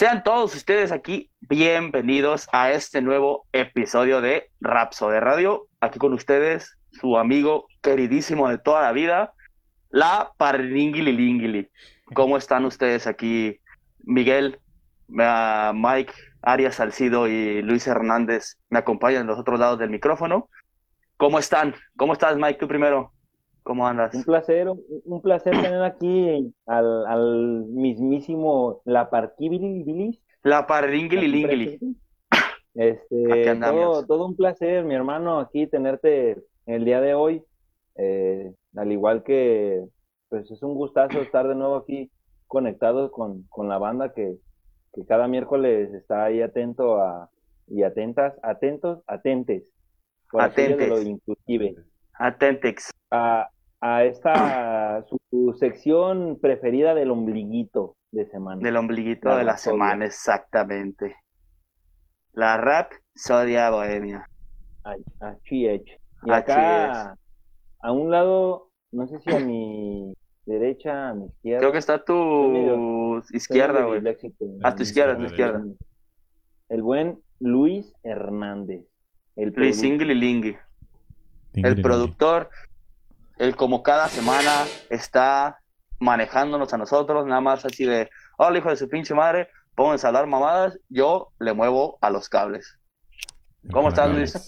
Sean todos ustedes aquí bienvenidos a este nuevo episodio de Rapso de Radio. Aquí con ustedes, su amigo queridísimo de toda la vida, la Parringili ¿Cómo están ustedes aquí? Miguel, Mike, Arias Salcido y Luis Hernández me acompañan en los otros lados del micrófono. ¿Cómo están? ¿Cómo estás, Mike? Tú primero. ¿Cómo andas? Un placer, un placer tener aquí al, al mismísimo La Parquibilis. La Este, todo, todo un placer, mi hermano, aquí tenerte el día de hoy. Eh, al igual que, pues es un gustazo estar de nuevo aquí conectados con, con la banda que, que cada miércoles está ahí atento a, y atentas, atentos, atentes. Atentes. lo inclusive. Atentex. A, a esta, su, sección preferida del ombliguito de semana. Del ombliguito de la semana, exactamente. La rap Sodia Bohemia. Así es. Y acá, a un lado, no sé si a mi derecha, a mi izquierda. Creo que está tu izquierda, güey. A tu izquierda, a tu izquierda. El buen Luis Hernández. El Luis Inglilingui. El productor, el como cada semana está manejándonos a nosotros, nada más así de, hola hijo de su pinche madre, pónganse a dar mamadas, yo le muevo a los cables. ¿Cómo estás, Luis?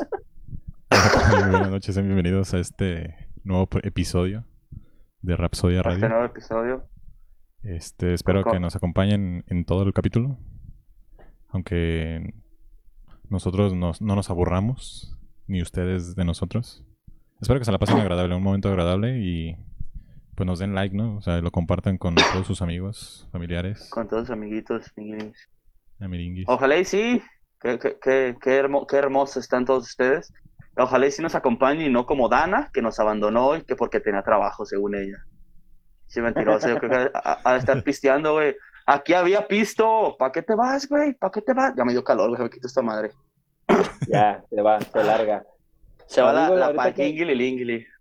buenas noches, bienvenidos a este nuevo episodio de Rapsodia este Radio. Este nuevo episodio. Este, espero que nos acompañen en todo el capítulo. Aunque nosotros no nos aburramos, ni ustedes de nosotros. Espero que se la pasen agradable, un momento agradable y pues nos den like, ¿no? O sea, lo compartan con todos sus amigos, familiares. Con todos sus amiguitos, amiguinguis. Ojalá y sí. Qué, qué, qué, qué, hermosos están todos ustedes. Ojalá y sí nos acompañen y no como Dana, que nos abandonó hoy, que porque tenía trabajo, según ella. Sí, mentiroso. Yo creo que a, estar pisteando, güey. Aquí había pisto. ¿Para qué te vas, güey? ¿Para qué te vas? Ya me dio calor, güey. Me quito esta madre. Ya, se va, se larga. Se va la, la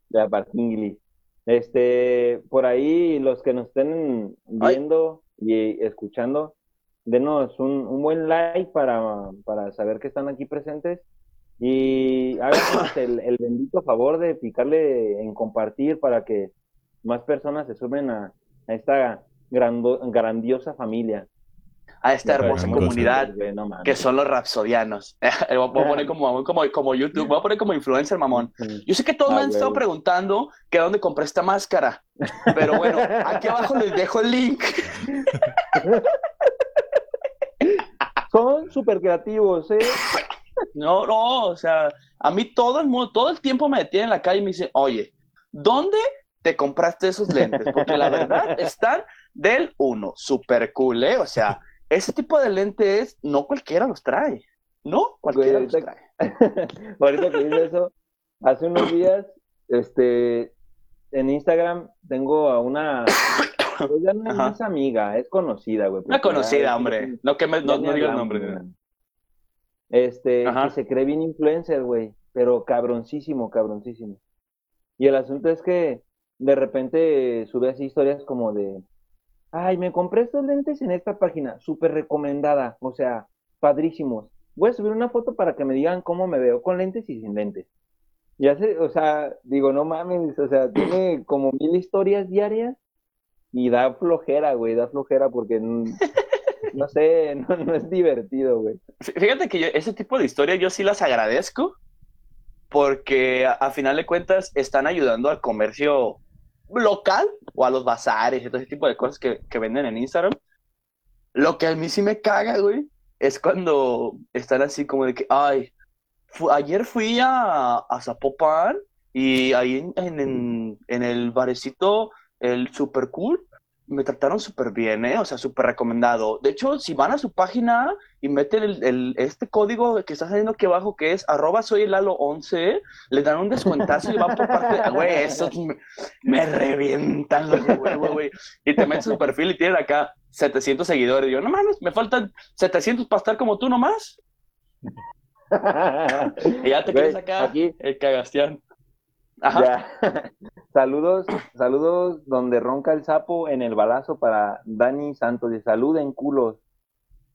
La parquingili. Este, por ahí, los que nos estén viendo y escuchando, denos un, un buen like para, para saber que están aquí presentes y háganos el, el, bendito favor de picarle en compartir para que más personas se sumen a, esta grandiosa familia. A esta hermosa comunidad que son los rapsodianos. voy a poner como, como, como, YouTube, voy a poner como influencer, mamón. Yo sé que todos me han estado preguntando que dónde compré esta máscara, pero bueno, aquí abajo les dejo el link. Son súper creativos, ¿eh? No, no, o sea, a mí todo el mundo, todo el tiempo me detiene en la calle y me dice, oye, ¿dónde te compraste esos lentes? Porque la verdad están del uno, super cool, ¿eh? O sea, ese tipo de lentes no cualquiera los trae, ¿no? Cualquiera los trae. ahorita que dice eso, hace unos días, este, en Instagram tengo a una pues ya no es amiga, es conocida, güey. Una conocida, hombre. No, que me, no, no diga el nombre. Este, que se cree bien influencer, güey, pero cabroncísimo, cabroncísimo. Y el asunto es que de repente sube así historias como de, ay, me compré estos lentes en esta página, súper recomendada, o sea, padrísimos. Voy a subir una foto para que me digan cómo me veo con lentes y sin lentes. Y hace, o sea, digo, no mames, o sea, tiene como mil historias diarias y da flojera, güey, da flojera porque no sé, no, es divertido, güey. Fíjate que ese tipo de historias yo sí las agradezco porque a, final de cuentas están ayudando al comercio local o a los bazares y todo ese tipo de cosas que, que venden en Instagram. Lo que a mí sí me caga, güey, es cuando están así como de que, ay, ayer fui a, a Zapopan y ahí en, en, en el barecito, el super cool, me trataron súper bien, ¿eh? O sea, súper recomendado. De hecho, si van a su página y meten el, este código que está saliendo aquí abajo, que es arroba soy el halo 11, le dan un descuentazo y van por parte de... Güey, esos me, revientan los huevos, güey. Y te metes su perfil y tienen acá 700 seguidores. Y yo, no mames, me faltan 700 para estar como tú nomás. y ya te quedas acá, aquí. el cagastián. Ajá. Saludos, saludos donde ronca el sapo en el balazo para Dani Santos. Y saluden culos.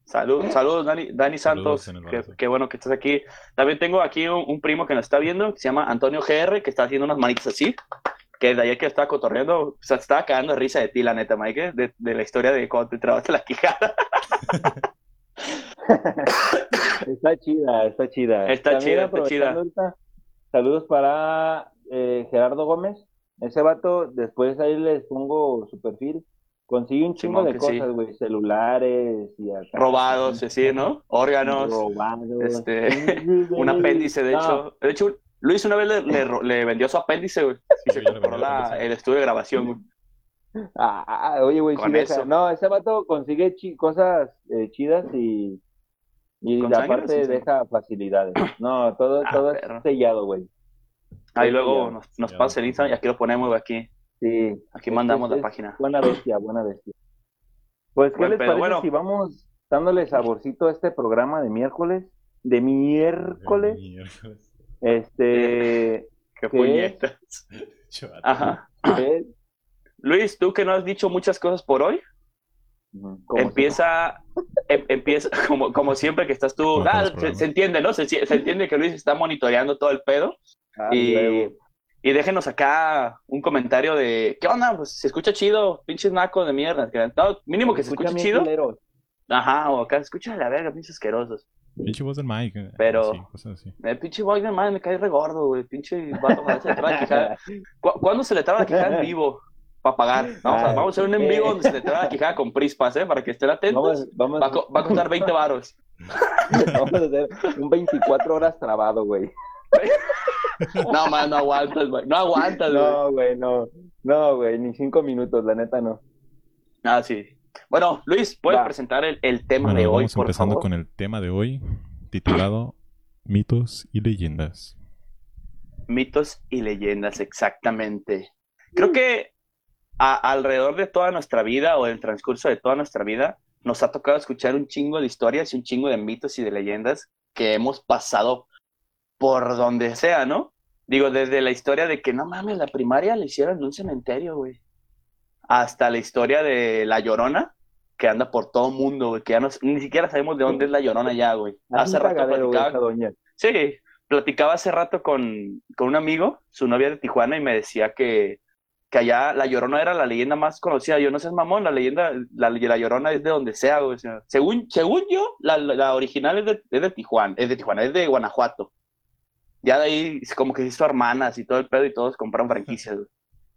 Salud, saludos, Dani, Dani Santos. Qué, bueno que estás aquí. También tengo aquí un, primo que nos está viendo, que se llama Antonio GR, que está haciendo unas manitas así. Que de ayer que estaba cotorreando, o sea, estaba cagando de risa de ti, la neta, Mike, de, de la historia de cuando te trabaste la quijada. está chida, está chida. Está chida, está chida. saludos para eh, Gerardo Gómez. Ese vato, después ahí les pongo su perfil Consigue un chingo de cosas, güey, celulares y Robados, sí, ¿no? Órganos. Robados. Este, un apéndice, de hecho. De hecho, Luis una vez le, vendió su apéndice, güey. Y se compró el estudio de grabación, güey. Ah, oye, güey, sí, no, ese vato consigue cosas eh, chidas y, y aparte deja facilidades. No, todo, ah, todo es sellado, güey. Ahí luego nos, nos pasa el Instagram y aquí lo ponemos, aquí. Sí. Aquí mandamos la página. Buena bestia, buena bestia. Pues, ¿qué les parece si vamos dándole saborcito a este programa de miércoles? De miércoles. Este. Qué puñetas. Ajá. Luis, tú que no has dicho muchas cosas por hoy, empieza, em, empieza como, como siempre que estás tú. Ah, se, entiende, ¿no? Se, se, entiende que Luis está monitoreando todo el pedo. Ah, y. Y déjenos acá un comentario de, ¿qué onda? Pues se escucha chido, pinches nacos de mierda. mínimo que se, escuche chido. Ajá, o acá, escucha la verga, pinches asquerosos. Pinche voz del Mike. Eh, Pero, el pinche voz del Mike me cae re gordo, güey. Pinche vato, se le traba la quijada. ¿Cuándo se le traba la quijada en vivo? Para pagar. Vamos, a, vamos a hacer un en vivo donde se le traba la quijada con prispas, ¿eh? Para que estén atentos. Vamos, Va, a, va, a costar 20 varos. vamos a hacer un 24 horas trabado, güey. No, man, no aguantas, güey. No aguantas, güey. No, güey, no. No, güey, ni cinco minutos, la neta no. Ah, sí. Bueno, Luis, ¿puedes presentar el, el tema de hoy, vamos empezando con el tema de hoy, titulado Mitos y Leyendas. Mitos y leyendas, exactamente. Creo que alrededor de toda nuestra vida o en el transcurso de toda nuestra vida nos ha tocado escuchar un chingo de historias y un chingo de mitos y de leyendas que hemos pasado por donde sea, ¿no? Digo, desde la historia de que no mames, la primaria la hicieron en un cementerio, güey. Hasta la historia de La Llorona, que anda por todo el mundo, güey, que ya no, ni siquiera sabemos de dónde es La Llorona ya, güey. Hace rato platicaba. Sí, platicaba hace rato con, con un amigo, su novia de Tijuana, y me decía que, que allá La Llorona era la leyenda más conocida. Yo no sé, mamón, la leyenda, la, la Llorona es de donde sea, güey. según, según yo, la, la original es de, es de Tijuana, es de Tijuana, es de Guanajuato ya de ahí como que hizo hermanas y todo el pedo y todos compraron franquicias,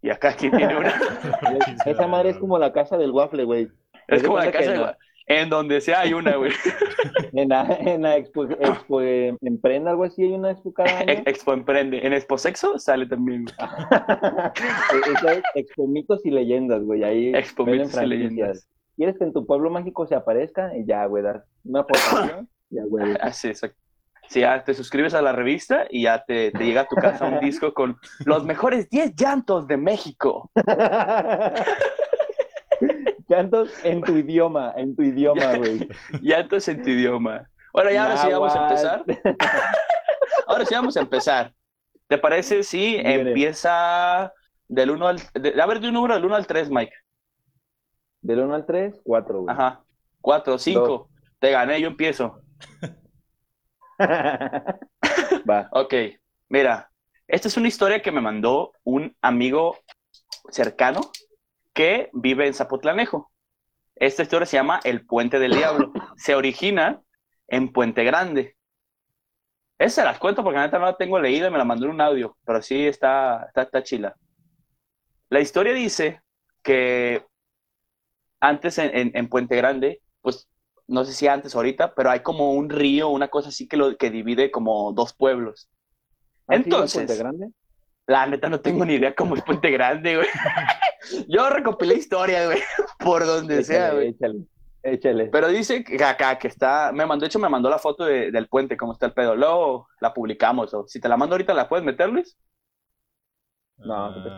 Y acá aquí tiene una. Esa madre es como la casa del waffle, güey. Es como la casa del waffle. En donde sea hay una, güey. en la, en la expo, expo Emprende, algo así, hay una expo cada año. Expo Emprende. En Expo Sexo sale también. Es Expo Mitos y Leyendas, güey. Ahí Expo Mitos y Leyendas. ¿Quieres que en tu pueblo mágico se aparezca? Y ya, güey, dar una aportación. ya, güey. Así, exacto. Si ya te suscribes a la revista y ya te, llega a tu casa un disco con los mejores 10 llantos de México. llantos en tu idioma, en tu idioma, güey. llantos en tu idioma. Bueno, ya ahora sí vamos a empezar. ahora sí vamos a empezar. ¿Te parece si empieza del 1 al... a ver, de un número del 1 al 3, Mike. Del 1 al 3, 4, güey. Ajá. 4, 5. Te gané, yo empiezo. Va. Ok, mira, esta es una historia que me mandó un amigo cercano que vive en Zapotlanejo. Esta historia se llama El Puente del Diablo. Se origina en Puente Grande. Esa las cuento porque neta no la tengo leída y me la mandó en un audio, pero sí está, está, está chila. La historia dice que antes en, en Puente Grande, pues no sé si antes o ahorita, pero hay como un río, una cosa así que lo que divide como dos pueblos. Entonces, Puente Grande? La neta no tengo ni idea cómo es Puente Grande, güey. Yo recopilé historia, güey, por donde sea, güey. Échale, échale. Pero dice que acá que está, me mandó, de hecho me mandó la foto del puente, cómo está el pedo. Luego la publicamos, o si te la mando ahorita, ¿la puedes meter, Luis? No, no te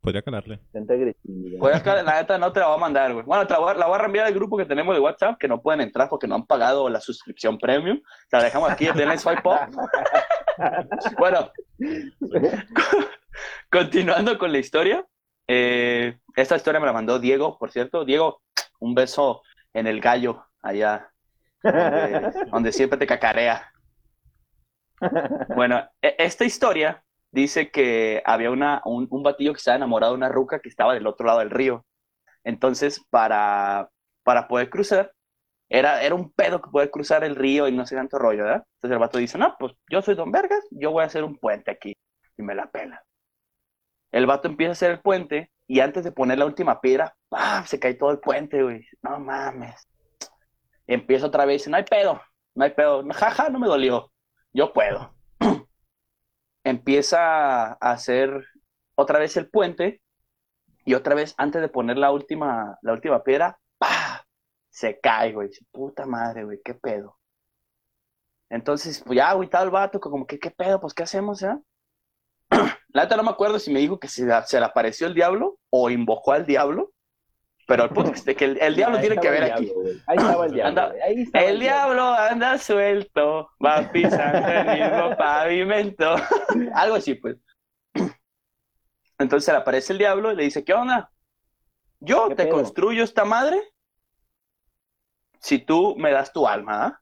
Podría calarle. Podría calarle, la neta no te la voy a mandar, güey. Bueno, te la voy, a, la voy a reenviar al grupo que tenemos de WhatsApp, que no pueden entrar porque no han pagado la suscripción premium. Te la dejamos aquí, denle swipe up. bueno, continuando con la historia. Eh, esta historia me la mandó Diego, por cierto. Diego, un beso en el gallo allá, donde, siempre te cacarea. Bueno, e, esta historia dice que había una, un, un batillo que estaba enamorado de una ruca que estaba del otro lado del río. Entonces, para, para poder cruzar, era, era un pedo que poder cruzar el río y no sé tanto rollo, ¿verdad? Entonces el vato dice, no, pues yo soy Don Vergas, yo voy a hacer un puente aquí. Y me la pela. El vato empieza a hacer el puente y antes de poner la última piedra, ¡pam! se cae todo el puente, güey. No mames. Empieza otra vez, no hay pedo, no hay pedo. Jaja, no me dolió. Yo puedo. Empieza a hacer otra vez el puente y otra vez antes de poner la última, la última piedra, ¡pah! se cae, güey. Puta madre, güey, qué pedo. Entonces, pues ya agüitado el vato, como que, ¿qué pedo? Pues, ¿qué hacemos, ya? La neta no me acuerdo si me dijo que se, se, le apareció el diablo o invocó al diablo. Pero el punto es que el, diablo tiene que ver aquí. Ahí estaba el diablo. el, diablo, anda suelto, va pisando el mismo pavimento. Algo así, pues. Entonces le aparece el diablo y le dice, ¿qué onda? Yo te construyo esta madre si tú me das tu alma. ¿ah?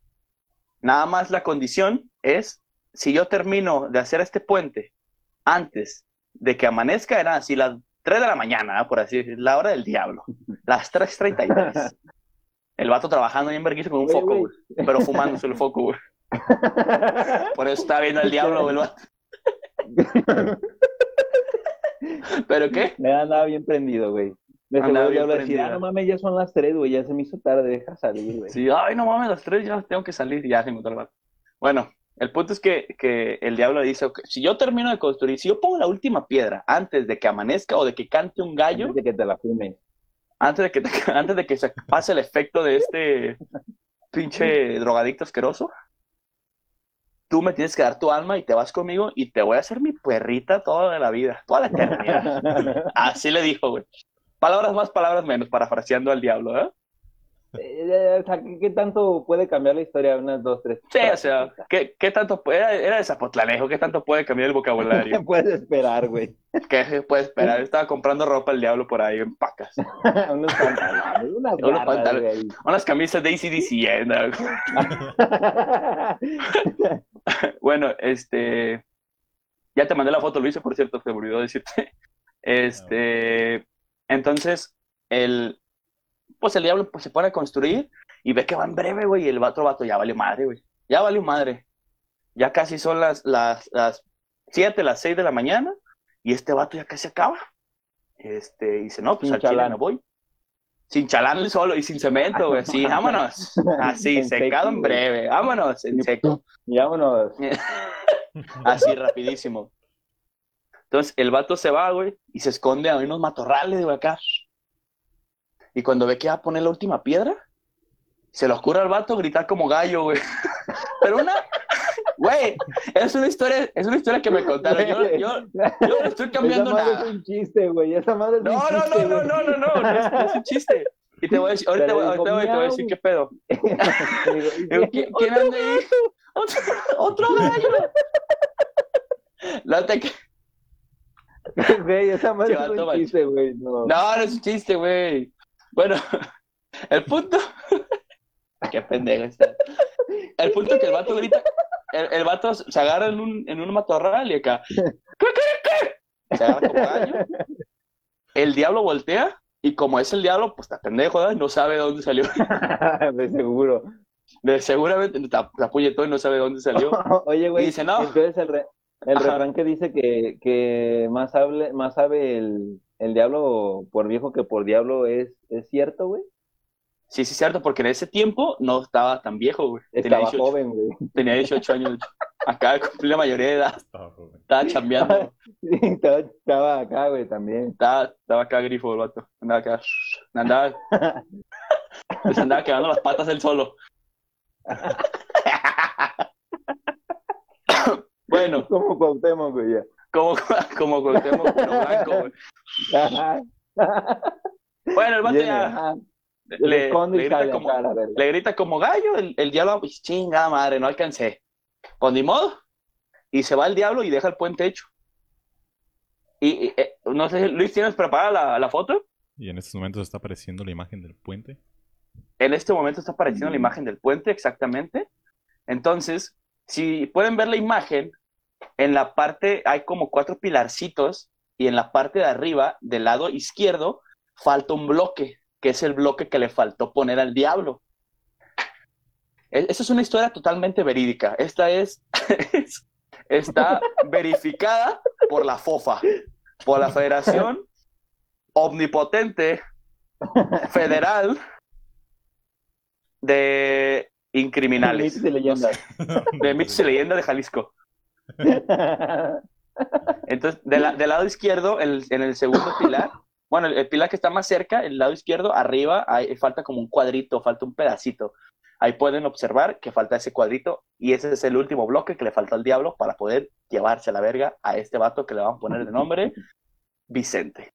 Nada más la condición es, si yo termino de hacer este puente antes de que amanezca, eran así las 3 de la mañana, por así decirlo, la hora del diablo, las 3.33. El vato trabajando en vergüenza con un foco, pero fumándose el foco, güey. Por eso está viendo al diablo, güey, ¿Pero qué? Me andaba bien prendido, güey. Me seguro ya decir, ah, no mames, ya son las tres, güey, ya se me hizo tarde, deja salir, güey. Sí, ay, no mames, las tres ya tengo que salir, ya se me Bueno, el punto es que, que el diablo dice, okay, si yo termino de construir, si yo pongo la última piedra antes de que amanezca o de que cante un gallo... Antes de que te la fume. Antes de que, antes de que se pase el efecto de este pinche drogadicto asqueroso, tú me tienes que dar tu alma y te vas conmigo y te voy a hacer mi perrita toda la vida, toda la eternidad. Así le dijo, güey. Palabras más, palabras menos, parafraseando al diablo, ¿eh? Eh o sea, ¿qué, tanto puede cambiar la historia? Unas dos, tres. Sí, o sea, ¿qué, qué tanto puede, era, era de Zapotlanejo, ¿qué tanto puede cambiar el vocabulario? ¿Qué puedes esperar, güey? ¿Qué puede esperar? Estaba comprando ropa el diablo por ahí en pacas. unos pantalones, unas, unos pantalones, unas camisas de ACDC, bueno, este, ya te mandé la foto, Luis, por cierto, se me olvidó decirte. Este, entonces, el, pues el diablo pues, se pone a construir y ve que va en breve, güey, y el otro vato ya vale madre, güey. Ya vale madre. Ya casi son las, las, las 7, las 6 de la mañana y este vato ya casi acaba. Este, y dice, no, pues al chile no voy. Sin chalán solo y sin cemento, güey. Sí, vámonos. Así, secado en breve. Vámonos, en seco. Y vámonos. Así, rapidísimo. Entonces el vato se va, güey, y se esconde a unos matorrales, güey, acá. Y cuando ve que va a poner la última piedra, se le ocurre al vato gritar como gallo, güey. Pero una, güey, es una historia, es una historia que me contaron. Yo, yo, yo no estoy cambiando esa madre nada. es un chiste, güey. Esa madre es no, un no, chiste. No, no, no, no, no, no, es, no es un chiste. Y te voy a decir, ahorita, voy, ahorita voy, te voy a decir qué pedo. Digo, ¿quién, ¿quién anda ahí? Otro, otro gallo. No te, Güey, esa madre es un chiste, güey. No. no, no es un chiste, güey. Bueno, el punto. Qué pendejo está. El punto es que el vato grita. El, el vato se agarra en un, en un matorral y acá. ¿Qué, qué, qué? Se agarra como gallo. El diablo voltea y como es el diablo, pues está pendejo, ¿verdad? No sabe de dónde salió. De seguro. De, seguramente te apuñetó y no sabe de dónde salió. Oye, güey. Dice, no. Entonces el, re, el refrán que dice que, que más, hable, más sabe el, el, diablo por viejo que por diablo es, ¿es cierto, güey? Sí, sí, es cierto, porque en ese tiempo no estaba tan viejo, güey. Estaba joven, güey. Tenía 18 años. Acá cumplí la mayoría de edad. Estaba, estaba chambeando. sí, estaba, estaba, acá, güey, también. Estaba, estaba acá grifo el vato. Andaba acá. Andaba. pues andaba quedando las patas él solo. Bueno. Como Cuauhtémoc, güey, ya. Como, como Cuauhtémoc, pero blanco, güey. bueno, el vato ya... Le, le, grita como, le, grita como, gallo, el, el diablo, pues chingada madre, no alcancé. Pues ni modo. Y se va el diablo y deja el puente hecho. Y, eh, no sé, Luis, ¿tienes preparada la, la, foto? Y en estos momentos está apareciendo la imagen del puente. en este momento está apareciendo la imagen del puente exactamente. Entonces, si pueden ver la imagen, en la parte hay como cuatro pilarcitos y en la parte de arriba, del lado izquierdo, falta un bloque, que es el bloque que le faltó poner al diablo. E, esa es una historia totalmente verídica. Esta es, está verificada por la FOFA, por la Federación Omnipotente Federal de Incriminales. de leyendas. De mitos y leyendas de Jalisco. Entonces, del lado izquierdo, en el segundo pilar, bueno, el, pilar que está más cerca, el lado izquierdo, arriba, hay, falta como un cuadrito, falta un pedacito. Ahí pueden observar que falta ese cuadrito y ese es el último bloque que le falta al diablo para poder llevarse a la verga a este vato que le van a poner de nombre Vicente.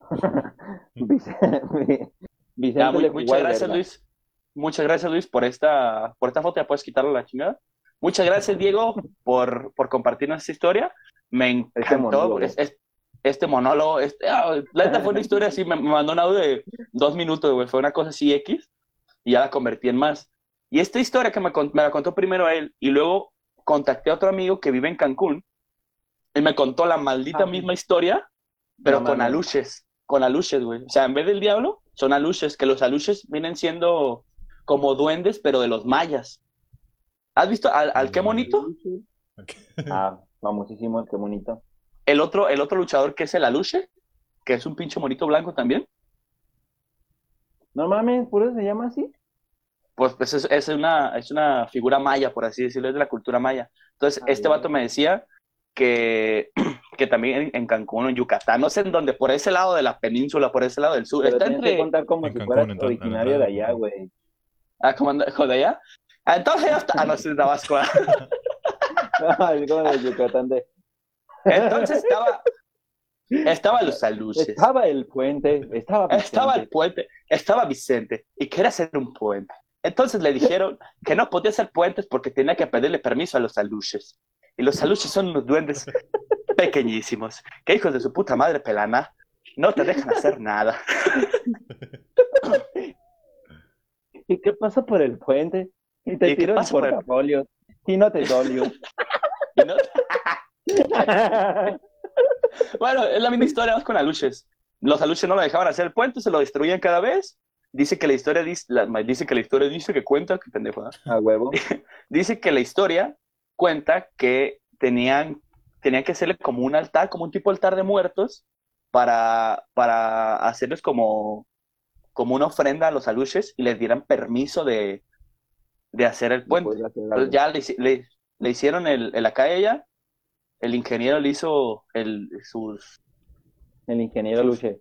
Vicente. muchas gracias, Luis. Muchas gracias, Luis, por esta, por esta foto. Ya puedes quitarle la chingada. Muchas gracias, Diego, por, por compartirnos esta historia. Me este encantó este monólogo. Este, ah, la neta fue una historia así, me, mandó un audio de dos minutos, güey. Fue una cosa así X y ya la convertí en más. Y esta historia que me, me la contó primero él y luego contacté a otro amigo que vive en Cancún y me contó la maldita ah, misma historia, pero con aluches, con aluches, güey. O sea, en vez del diablo, son aluches, que los aluches vienen siendo como duendes, pero de los mayas. ¿Has visto al, al qué bonito? Ah, famosísimo el qué bonito. El otro, el otro luchador que es el Aluche, que es un pinche monito blanco también. Normalmente, ¿por eso se llama así? Pues, pues es, una, es una figura maya, por así decirlo, es de la cultura maya. Entonces, ah, este vato me decía que, que también en, Cancún o en Yucatán, no sé en dónde, por ese lado de la península, por ese lado del sur. está entre... que contar como si fuera originario de allá, güey. Ah, ¿cómo de allá? Entonces ya está. Ah, no, de Tabasco. Como de Yucatán de... Entonces estaba, estaba los aluches. Estaba el puente, estaba Estaba el puente, estaba Vicente y quería hacer un puente. Entonces le dijeron que no podía hacer puentes porque tenía que pedirle permiso a los aluches. Y los aluches son unos duendes pequeñísimos, que hijos de su puta madre pelana, no te dejan hacer nada. ¿Y qué pasa por el puente? Y te tiran por portafolio. Y no te dolió. ¿Y no bueno, es la misma historia con aluches. Los aluches no lo dejaban hacer el puente, se lo destruían cada vez. Dice que la historia dice, dice que la historia dice que cuenta, que pendejo. A huevo. dice que la historia cuenta que tenían, tenían que hacerle como un altar, como un tipo de altar de muertos, para, para hacerles como, como una ofrenda a los aluches y les dieran permiso de, de hacer el puente. Ya le, le, hicieron el, el acá ella el ingeniero le hizo el, sus... El ingeniero Luche.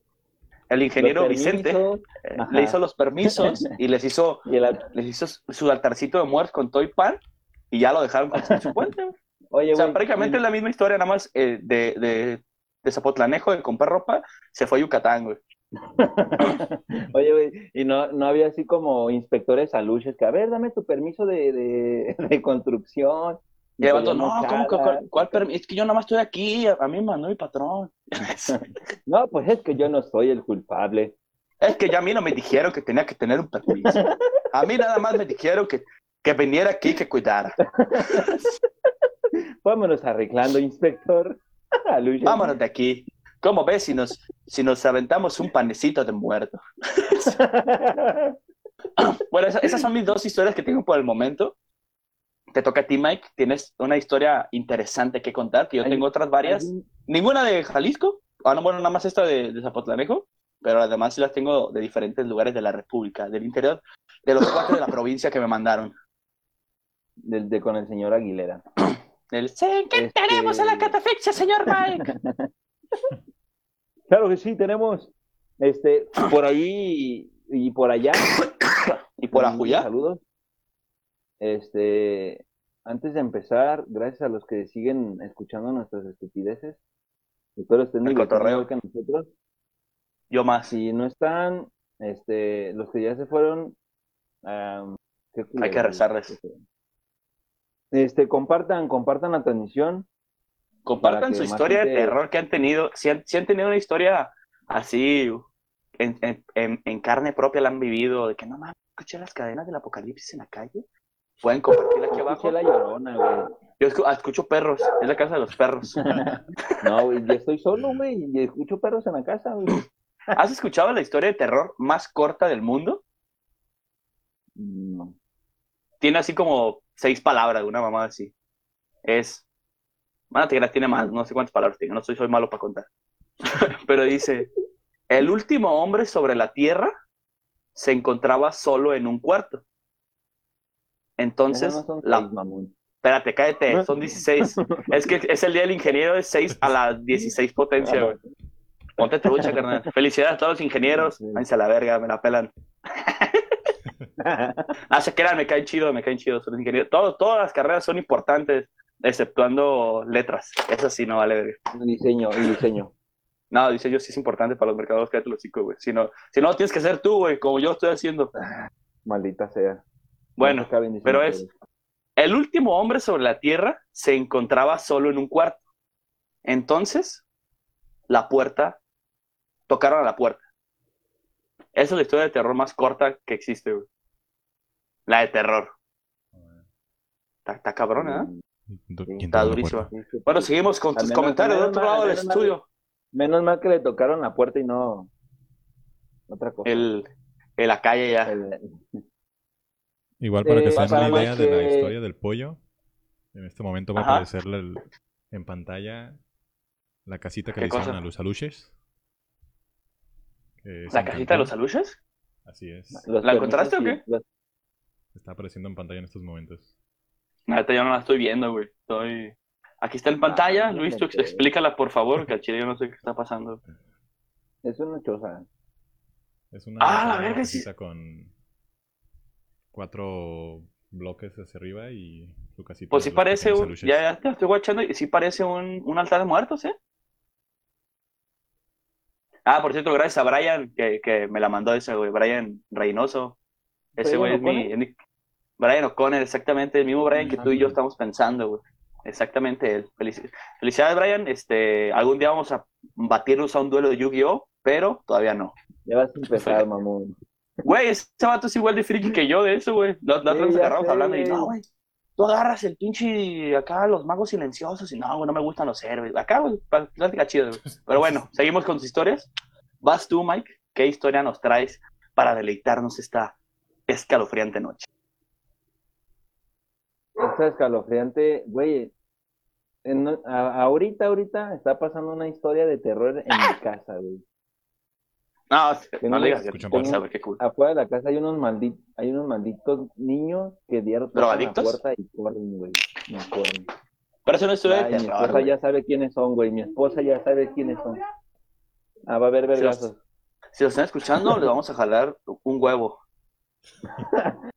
El ingeniero Vicente eh, le hizo los permisos y les hizo, les hizo su altarcito de muerte con toy pan y ya lo dejaron con su puente. Oye, o sea, prácticamente es la misma historia, nada más eh, de, de, de Zapotlanejo, de comprar ropa, se fue a Yucatán, güey. Oye, güey, y no, no había así como inspectores a luches que, a ver, dame tu permiso de, de, de construcción, y el vato, no, ¿cómo que, cuál, permiso? Es que yo nada más estoy aquí, a, mí me mandó mi patrón. no, pues es que yo no soy el culpable. Es que ya a mí no me dijeron que tenía que tener un permiso. A mí nada más me dijeron que, que viniera aquí que cuidara. Vámonos arreglando, inspector. Vámonos de aquí. ¿Cómo ves si nos, si nos aventamos un panecito de muerto? bueno, esas son mis dos historias que tengo por el momento te toca a ti, Mike. Tienes una historia interesante que contar, que yo tengo otras varias. Ninguna de Jalisco. Ah, no, bueno, nada más esta de, Zapotlanejo. Pero además sí las tengo de diferentes lugares de la República, del interior, de los cuatro de la provincia que me mandaron. De, con el señor Aguilera. El, ¿Qué tenemos en la este catafixia, señor Mike? claro que sí, tenemos este por ahí y por allá. y por Ajuyá. Saludos. Este, antes de empezar, gracias a los que siguen escuchando nuestras estupideces. Espero estén el cotorreo que nosotros. Yo más. Si no están, este, los que ya se fueron, hay que rezarles. Este, compartan, compartan la transmisión. Compartan su historia de terror que han tenido. Si han, si han tenido una historia así, en, en, en, carne propia la han vivido, de que no mames, escuché las cadenas del apocalipsis en la calle. Pueden compartirla aquí abajo. la llorona, güey. Yo ah, escucho perros, es la casa de los perros. no, güey, yo estoy solo, güey, y escucho perros en la casa, güey. ¿Has escuchado la historia de terror más corta del mundo? No. Tiene así como seis palabras, una mamá así. Es. Bueno, tiene más, no sé cuántas palabras tiene, no soy, soy malo para contar. Pero dice: El último hombre sobre la tierra se encontraba solo en un cuarto. Entonces, la... Espérate, cállate, son 16. es que es el día del ingeniero de 6 a la 16 potencia, güey. Ponte trucha, carnal. Felicidades a todos los ingenieros. Váyanse a la verga, me la pelan. ah, se quedan, me caen chido, me caen chidos los ingenieros. todas las carreras son importantes, exceptuando letras. Eso sí no vale verga. Diseño, y diseño. No, diseño sí es importante para los mercados, cállate los chicos, güey. Si no, si no, tienes que ser tú, güey, como yo estoy haciendo. Maldita sea. Bueno, pero es... El último hombre sobre la tierra se encontraba solo en un cuarto. Entonces, la puerta tocaron a la puerta. Esa es la historia de terror más corta que existe, güey. La de terror. Está, cabrón, ¿eh? Está durísima. Bueno, seguimos con tus comentarios del otro lado del estudio. Menos mal que le tocaron la puerta y no otra cosa. El, en la calle ya. Igual para que se den una idea de la historia del pollo, en este momento va a aparecer en pantalla la casita que le hicieron a los aluches. ¿La cajita de los aluches? Así es. ¿La encontraste o qué? Está apareciendo en pantalla en estos momentos. Ahorita yo no la estoy viendo, güey. Estoy... Aquí está en pantalla. Ah, Luis, tú explícala, por favor, que al chile yo no sé qué está pasando. Es una choza. Es una ah, la verga, sí. con cuatro bloques hacia arriba y su casita. Pues sí parece un... Ya, ya estoy guachando y sí parece un, un altar de muertos, ¿eh? Ah, por cierto, gracias a Brian, que, que me la mandó ese, güey. Brian Reynoso. Ese güey es mi, Brian O'Connor, exactamente. El mismo Brian que tú y yo estamos pensando, güey. Exactamente él. felicidades, Brian. Este, algún día vamos a batirnos a un duelo de Yu-Gi-Oh, pero todavía no. Ya vas a empezar, mamón. Güey, ese vato es igual de friki que yo de eso, güey. Los nos agarramos hablando y no, güey. Tú agarras el pinche acá los magos silenciosos y no, güey, no me gustan los héroes. Acá, güey, plática chido, güey. Pero bueno, seguimos con tus historias. Vas tú, Mike. ¿Qué historia nos traes para deleitarnos esta escalofriante noche? Esta escalofriante, güey. ahorita, ahorita está pasando una historia de terror en mi casa, güey. No, no le digas qué cool. Afuera de la casa hay unos malditos, hay unos malditos niños que dieron la puerta y corren, güey. Me corren. Pero eso no es de Mi esposa ya sabe quiénes son, güey. Mi esposa ya sabe quiénes son. Ah, va a haber vergazos. Si, los, están escuchando, les vamos a jalar un huevo.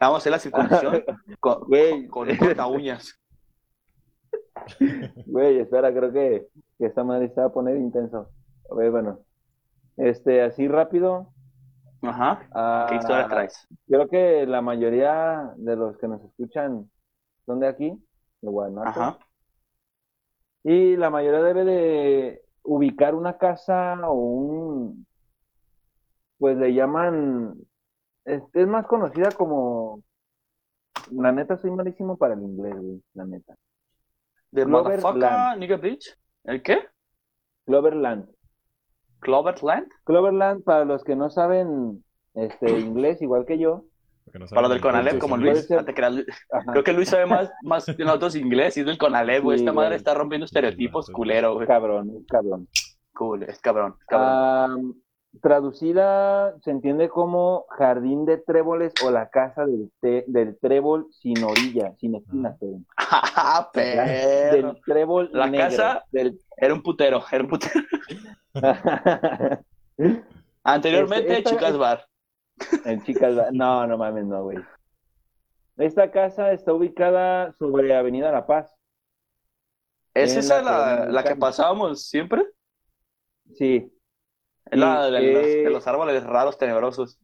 vamos a hacer la circuncisión con, güey. con, uñas. Güey, espera, creo que, que esta madre se va a poner intenso. A ver, bueno. Este, así rápido. Ajá. ¿Qué ah, historia traes? Creo que la mayoría de los que nos escuchan son de aquí, de Guanajuato. Ajá. Y la mayoría debe de ubicar una casa o un, pues le llaman, es, más conocida como, la neta soy malísimo para el inglés, la neta. ¿De Cloverland. Nigga Beach? ¿El qué? Cloverland. Cloverland. Cloverland, para los que no saben este inglés, igual que yo. para los del Conalep, como Luis. Creo que Luis sabe más, más que nosotros inglés y es del Conalep, güey. Esta madre está rompiendo estereotipos, culero, güey. Cabrón, cabrón. Cool, es cabrón. cabrón. Traducida se entiende como jardín de tréboles o la casa del, del trébol sin orilla, sin esquinas. Ah, pero. Del trébol La casa del... era un putero, era un putero. Anteriormente, este, Chicas Bar. En Chicas Bar. No, no mames, no, güey. Esta casa está ubicada sobre Avenida La Paz. ¿Es esa la, la, que pasábamos siempre? Sí. Es la de, los, árboles raros, tenebrosos.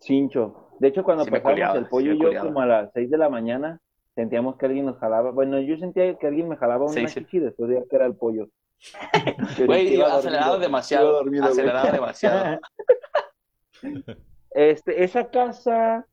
Chincho. De hecho, cuando pasábamos el pollo y yo como a las 6 de la mañana, sentíamos que alguien nos jalaba. Bueno, yo sentía que alguien me jalaba una sí, chichi después de que era el pollo. Güey, acelerado demasiado. Acelerado demasiado. Este, esa casa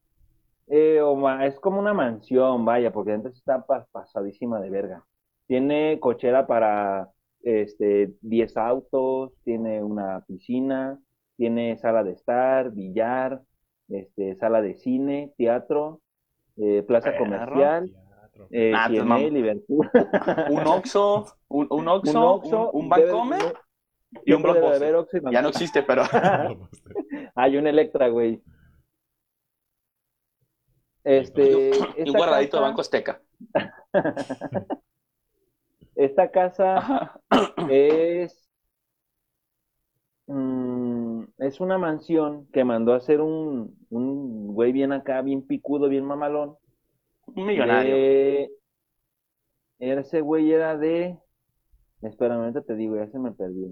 eh, es como una mansión, vaya, porque dentro está pasadísima de verga. Tiene cochera para este 10 autos, tiene una piscina, tiene sala de estar, billar, este, sala de cine, teatro, eh, plaza comercial, eh, ah, pues, un Oxxo, un, un Oxxo, un, un, Bancomer y un Blockbuster. Ya no existe, pero... Hay un Electra, güey. Este, y un guardadito de Banco Azteca. esta casa es... Mm, es una mansión que mandó a hacer un, un güey bien acá, bien picudo, bien mamalón. Un millonario. ese güey era de... Espérame, ahorita te digo, ya se me perdió.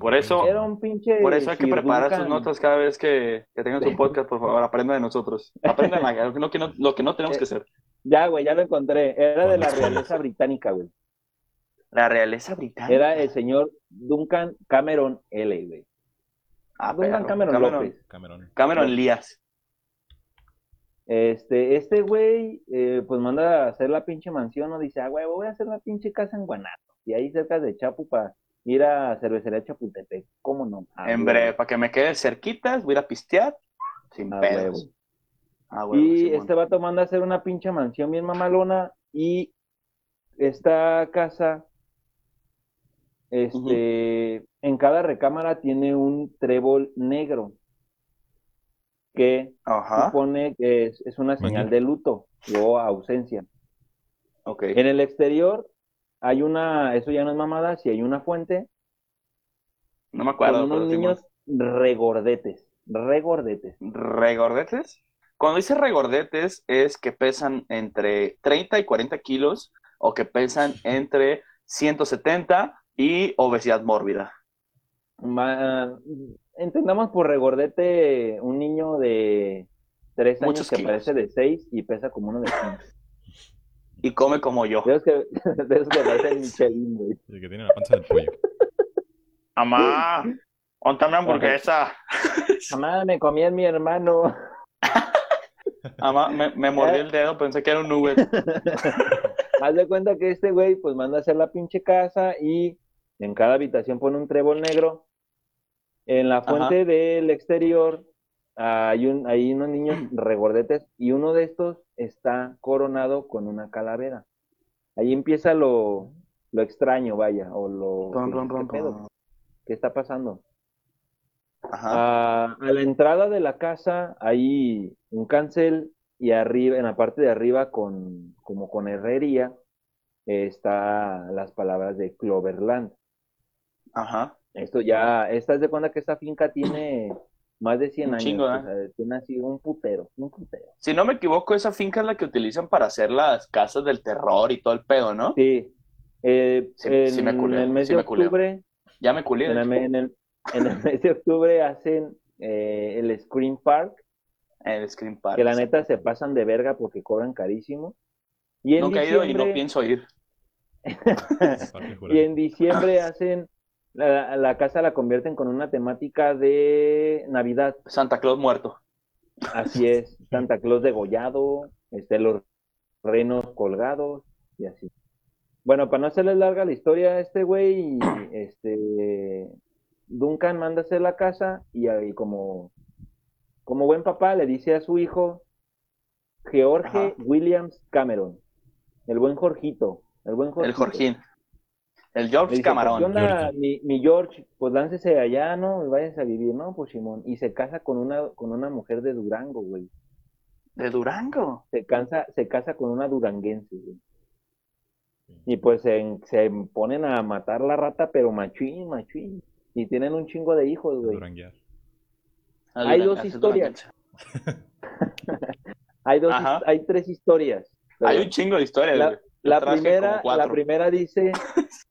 por eso, era un pinche por eso hay que preparar sus notas cada vez que, que tengan su podcast, por favor, aprenda de nosotros. Aprendan lo, que no, lo que no tenemos que hacer. Ya, güey, ya lo encontré. Era de la realeza británica, güey. La realeza británica. Era el señor Duncan Cameron L, güey. Ah, Duncan Cameron, Cameron, López. Cameron, Cameron Lías. Este, este güey, eh, pues manda a hacer la pinche mansión, ¿no? Dice, ah, güey, voy a hacer la pinche casa en Guanato. Y ahí cerca de Chapu para ir a cervecería Chapultepec. ¿Cómo no? Ah, en breve, para que me quede cerquitas, voy a ir a pistear. Sin ah, pedos. Ah, y este vato manda a hacer una pinche mansión bien mamalona. Y esta casa, este, en cada recámara tiene un trébol negro que supone que es, una señal de luto o ausencia. Okay. En el exterior hay una, eso ya no es mamada, si hay una fuente. No me acuerdo. Con unos niños regordetes, regordetes. ¿Regordetes? Cuando dice regordetes es que pesan entre 30 y 40 kilos o que pesan entre 170 y obesidad mórbida entendamos por regordete un niño de tres años que parece de seis y pesa como uno de cinco. Y come como yo. De esos que, de esos que parecen Michelin, güey. El que tiene la panza del pollo. Mamá, óntame hamburguesa. Mamá, me comí en mi hermano. Me, me mordí el dedo, pensé que era un nube. Haz de cuenta que este güey, pues manda a hacer la pinche casa y en cada habitación pone un trébol negro en la fuente del exterior hay, un, hay unos niños regordetes y uno de estos está coronado con una calavera. Ahí empieza lo, lo extraño, vaya, o lo... ¿Qué, está pasando? A, la entrada de la casa hay un cancel y arriba, en la parte de arriba, con, como con herrería, está las palabras de Cloverland. Ajá. Esto ya, esta es de cuenta que esta finca tiene más de 100 años. tiene así un putero, un putero. Si no me equivoco, esa finca es la que utilizan para hacer las casas del terror y todo el pedo, ¿no? Sí. Eh, en, el mes de octubre. Ya me culé. En, el, mes de octubre hacen eh, el Scream Park. El Scream Park. Que la neta se pasan de verga porque cobran carísimo. Y en Nunca he ido y no pienso ir. y en diciembre hacen la, casa la convierten con una temática de Navidad. Santa Claus muerto. Así es, Santa Claus degollado, este, los renos colgados y así. Bueno, para no hacerles larga la historia, este güey, este, Duncan manda a hacer la casa y, ahí como, como buen papá le dice a su hijo, George Williams Cameron, el buen Jorgito, el buen Jorgito. El Jorgín. El George Camarón. Mi, George, pues láncese allá, ¿no? Y váyase a vivir, ¿no? Pues Simón. Y se casa con una, con una mujer de Durango, güey. ¿De Durango? Se, cansa, se casa con una duranguense, güey. Y pues se, se, ponen a matar la rata, pero machín, machín. Y tienen un chingo de hijos, güey. Hay dos historias. hay dos, hay tres historias. Hay un chingo de historias. La primera, la primera dice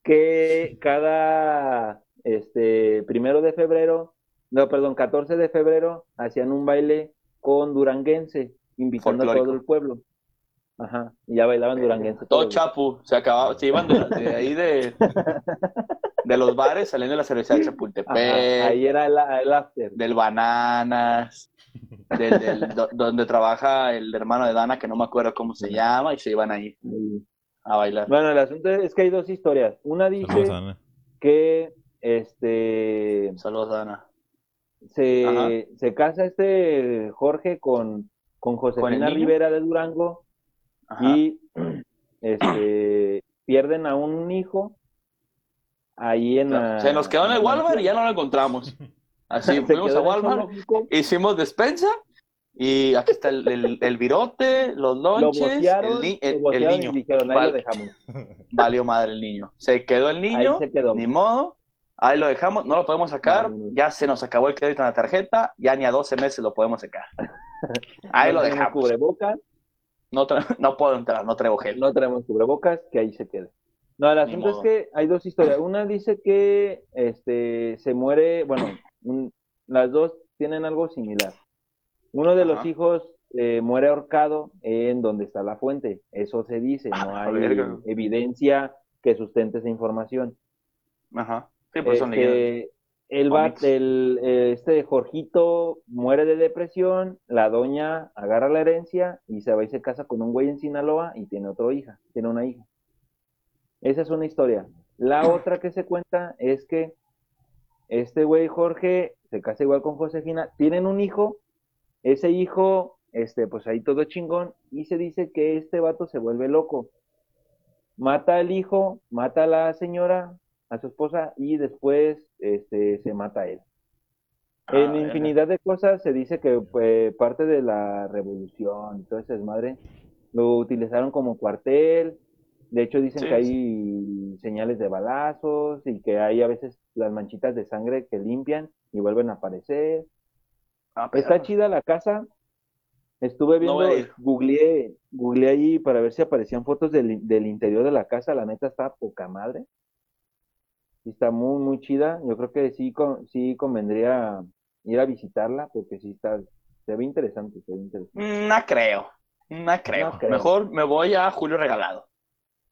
que cada este primero de febrero, no, perdón, 14 de febrero hacían un baile con Duranguense, invitando a todo el pueblo. Ajá, y ya bailaban duranguense. Todo chapu, se acababa, se iban de, ahí de, de los bares saliendo de la cerveza de Chapultepec. ahí era el, el, after. Del Bananas, del, donde trabaja el hermano de Dana, que no me acuerdo cómo se llama, y se iban ahí a bailar. Bueno, el asunto es que hay dos historias. Una dice que este... Saludos, Dana. Se, se casa este Jorge con, con Josefina Rivera de Durango y este, pierden a un hijo ahí en la... Se nos quedó en el Walmart y ya no lo encontramos. Así fuimos a Walmart, hicimos despensa y aquí está el, el, virote, los lonches, el, niño. Valió madre el niño. Se quedó el niño, ni modo. Ahí lo dejamos, no lo podemos sacar. Ya se nos acabó el crédito en la tarjeta, ya ni a 12 meses lo podemos sacar. Ahí lo dejamos. Cubrebocas. No, no puedo entrar, no traigo gel. No traemos cubrebocas, que ahí se quede. No, el asunto es que hay dos historias. Una dice que este se muere, bueno, las dos tienen algo similar. Uno de los hijos eh, muere ahorcado en donde está la fuente. Eso se dice, no ah, hay evidencia que sustente esa información. Ajá. Sí, pues este, el, bat, el este Jorgito muere de depresión, la doña agarra la herencia y se va y se casa con un güey en Sinaloa y tiene otra hija, tiene una hija. Esa es una historia. La otra que se cuenta es que este güey Jorge se casa igual con Josefina, tienen un hijo, ese hijo, este, pues ahí todo chingón, y se dice que este vato se vuelve loco. Mata al hijo, mata a la señora, a su esposa y después este, se mata a él. Ah, en infinidad de cosas se dice que pues, parte de la revolución y todo ese desmadre lo utilizaron como cuartel. De hecho dicen que hay señales de balazos y que hay a veces las manchitas de sangre que limpian y vuelven a aparecer. Ah, Está chida la casa. Estuve viendo, googleé, googleé ahí para ver si aparecían fotos del, del interior de la casa. La neta está poca madre está muy, muy chida. Yo creo que sí, sí convendría ir a visitarla porque sí está, se ve interesante, se ve interesante. No creo, no creo. Mejor me voy a Julio Regalado.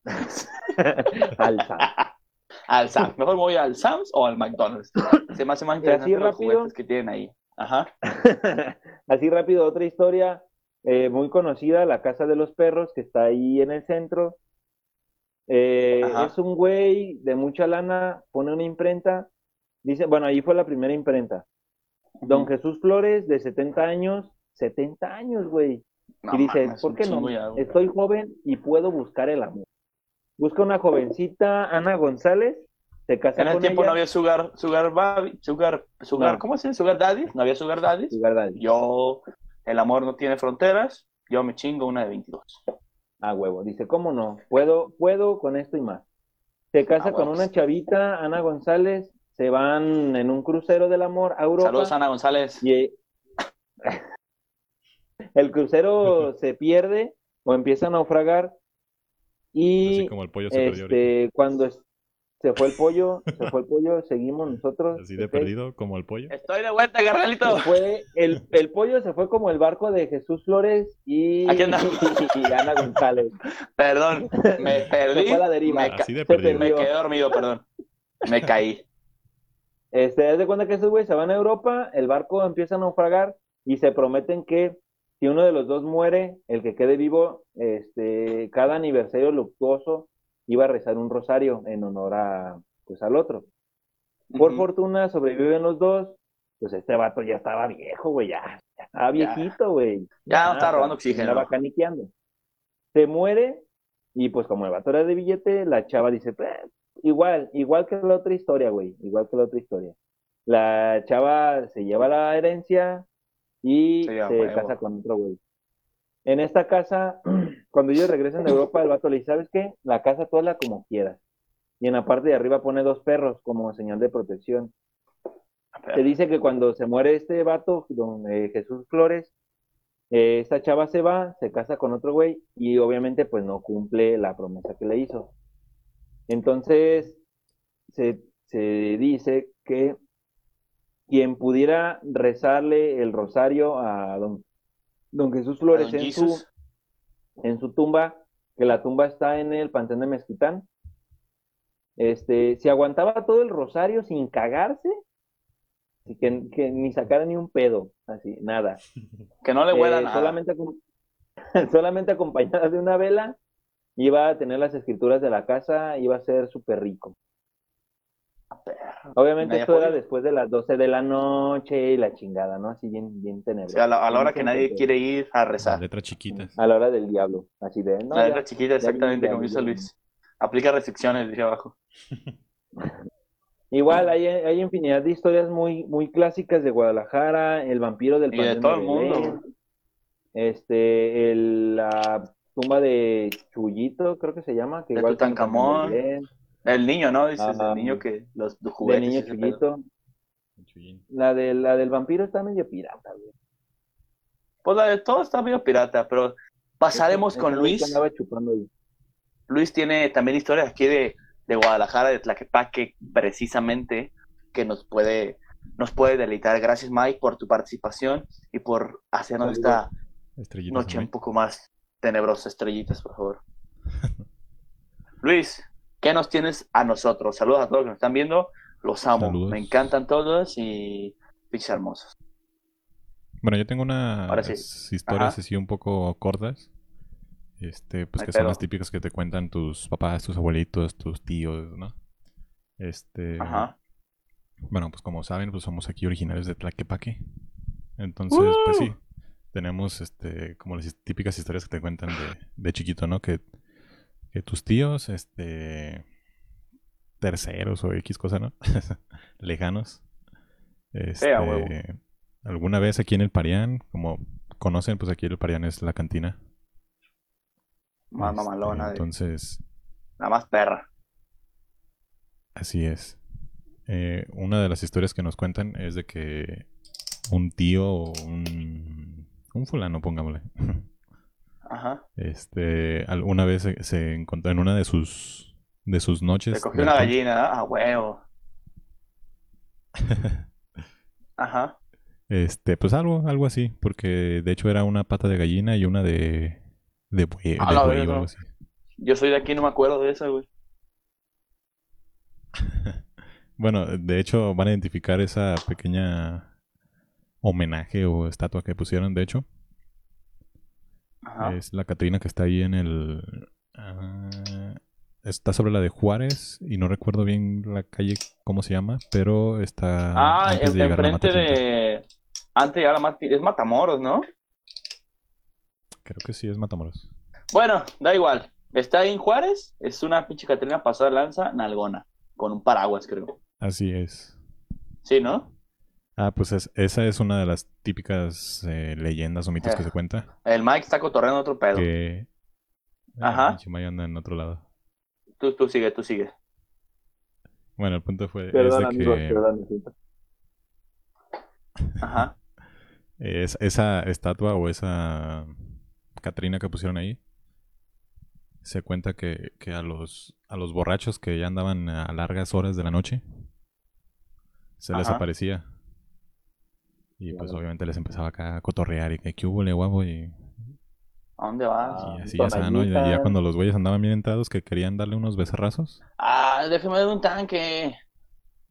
al Sams. al Sams. Mejor me voy al Sams o al McDonald's. Se me hace más interesante los juguetes que tienen ahí. Ajá. así rápido, otra historia eh, muy conocida, la Casa de los Perros, que está ahí en el centro. Eh, es un güey de mucha lana, pone una imprenta, dice, bueno, ahí fue la primera imprenta. Don Jesús Flores, de 70 años, 70 años, güey. y dice, ¿por qué no? Estoy joven y puedo buscar el amor. Busca una jovencita, Ana González, se casa En el tiempo no había Sugar, Sugar, Sugar, Sugar, ¿cómo se dice? Sugar Daddy, no había Sugar Daddy. Sugar Daddy. Yo, el amor no tiene fronteras, yo me chingo una de 22. A huevo. Dice, ¿cómo no? Puedo, puedo con esto y más. Se casa con una chavita, Ana González, se van en un crucero del amor a Europa. Saludos, Ana González. Y el crucero se pierde o empieza a naufragar y como el pollo se este, cuando, se fue el pollo, se fue el pollo, seguimos nosotros. Así de perdido como el pollo. Estoy de vuelta, carnalito. Fue el, el pollo se fue como el barco de Jesús Flores y, y, Ana González. Perdón, me perdí. Se fue a la deriva. Me, Así de perdido. me quedé dormido, perdón. Me caí. Este, haz de cuenta que esos güeyes se van a Europa, el barco empieza a naufragar y se prometen que si uno de los dos muere, el que quede vivo, este, cada aniversario luctuoso iba a rezar un rosario en honor a, pues, al otro. Por fortuna sobreviven los dos, pues este vato ya estaba viejo, güey, ya, estaba viejito, güey. Ya, no estaba robando oxígeno. Estaba caniqueando. Se muere y pues como el vato era de billete, la chava dice, pues, igual, igual que la otra historia, güey, igual que la otra historia. La chava se lleva la herencia y se casa con otro güey. En esta casa, cuando ellos regresan de Europa, el vato le dice, ¿sabes qué? La casa toda como quieras. Y en la parte de arriba pone dos perros como señal de protección. Se dice que cuando se muere este vato, don eh, Jesús Flores, eh, esta chava se va, se casa con otro güey y obviamente pues no cumple la promesa que le hizo. Entonces, se, se dice que quien pudiera rezarle el rosario a don don Jesús Flores en su en su tumba, que la tumba está en el Panteón de Mezquitán. Este, si aguantaba todo el rosario sin cagarse, que, que ni sacara ni un pedo, así, nada. Que no le huela eh, nada. Solamente, solamente acompañada de una vela, iba a tener las escrituras de la casa, iba a ser súper rico. Obviamente esto era después de las 12 de la noche y la chingada, ¿no? Así bien, bien tenebroso. a, la, hora que nadie quiere ir a rezar. letra chiquita A la hora del diablo, así de... la letra chiquita, exactamente como dice Luis. Aplica restricciones, dice abajo. Igual hay, hay, infinidad de historias muy, muy clásicas de Guadalajara, el vampiro del y de todo el mundo. Este, el, la tumba de Chullito, creo que se llama, que de igual Tutankamón. El niño, ¿no? Dices, el niño que los juguetes. El niño chiquito. La, de, la del vampiro está medio pirata, güey. Pues la de todo está medio pirata, pero pasaremos con Luis. Luis tiene también historias aquí de, de Guadalajara, de Tlaquepaque, precisamente, que nos puede, nos puede deleitar. Gracias, Mike, por tu participación y por hacernos esta noche un poco más tenebrosa. Estrellitas, por favor. Luis, ¿Qué nos tienes a nosotros? Saludos a todos los que nos están viendo. Los amo. Me encantan todos y pichas hermosos. Bueno, yo tengo unas historias así un poco cortas. Este, pues que son las típicas que te cuentan tus papás, tus abuelitos, tus tíos, ¿no? Este. Ajá. Bueno, pues como saben, pues somos aquí originarios de Tlaquepaque. Entonces, pues sí, tenemos este, como las típicas historias que te cuentan de, de chiquito, ¿no? Que que tus tíos, este, terceros o X cosa, ¿no? Lejanos. Este, alguna vez aquí en el Parián, como conocen, pues aquí el Parián es la cantina. Más mamalona. Este, entonces. Nada más perra. Así es. Eh, una de las historias que nos cuentan es de que un tío o un, un fulano, pongámosle, Ajá. Este, alguna vez se, encontró en una de sus de sus noches. Se cogió una gallina, a huevo. Ajá. Este, pues algo, algo así, porque de hecho era una pata de gallina y una de de buey, algo así. Yo soy de aquí, no me acuerdo de esa, güey. bueno, de hecho van a identificar esa pequeña homenaje o estatua que pusieron, de hecho. Es la Catrina que está ahí en el... Ah, está sobre la de Juárez y no recuerdo bien la calle cómo se llama, pero está ah, antes de enfrente de... Antes de llegar a. Es Matamoros, ¿no? Creo que sí, es Matamoros. Bueno, da igual. Está ahí en Juárez, es una pinche Catrina pasada lanza, nalgona, con un paraguas, creo. Así es. Sí, ¿no? Ah, pues esa es una de las típicas eh, leyendas o mitos que se cuenta. El Mike está cotorreando otro pedo. Que... Ajá. Mike anda en otro lado. Tú, tú sigue, tú sigue. Bueno, el punto fue es de que... Ajá. Es, esa estatua o esa Catrina que pusieron ahí se cuenta que, que, a los a los borrachos que ya andaban a largas horas de la noche se les aparecía y pues obviamente les empezaba acá a cotorrear y que qué hubo, le guapo y... ¿A dónde vas? Y así ya está, ¿no? Y ya cuando los güeyes andaban bien entrados que querían darle unos becerrazos. Ah, déjame de un tanque.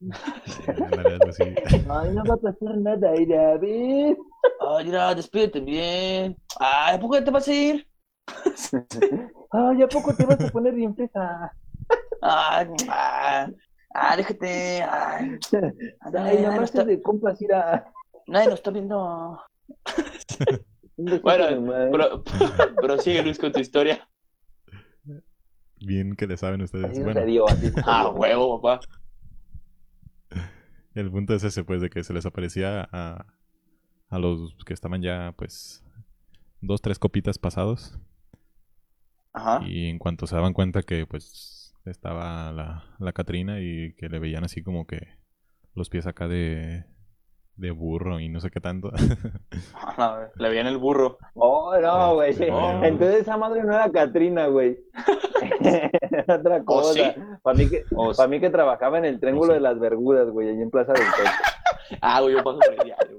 Ay, no va a pasar nada, David. Ay, mira, despídete bien. Ay, ¿a poco te vas a ir? Ay, ¿a poco te vas a poner bien fresa? Ay, ah, ah, déjate. Ay, ay, nada más de compas ir a... Nadie nos está viendo. bueno, pero, sigue Luis con tu historia. Bien que le saben ustedes. ah, huevo, papá. El punto es ese, pues, de que se les aparecía a, a los que estaban ya, pues, dos, tres copitas pasados. Ajá. Y en cuanto se daban cuenta que, pues, estaba la, la Catrina y que le veían así como que los pies acá de, de burro y no sé qué tanto. Le viene el burro. Oh, no, güey. Entonces esa madre no era Katrina, güey. era otra oh, cosa. Para mí, que, oh, para mí que trabajaba en el Triángulo de las Vergudas, güey, allí en Plaza del Sol. ah, güey, yo paso por el diario.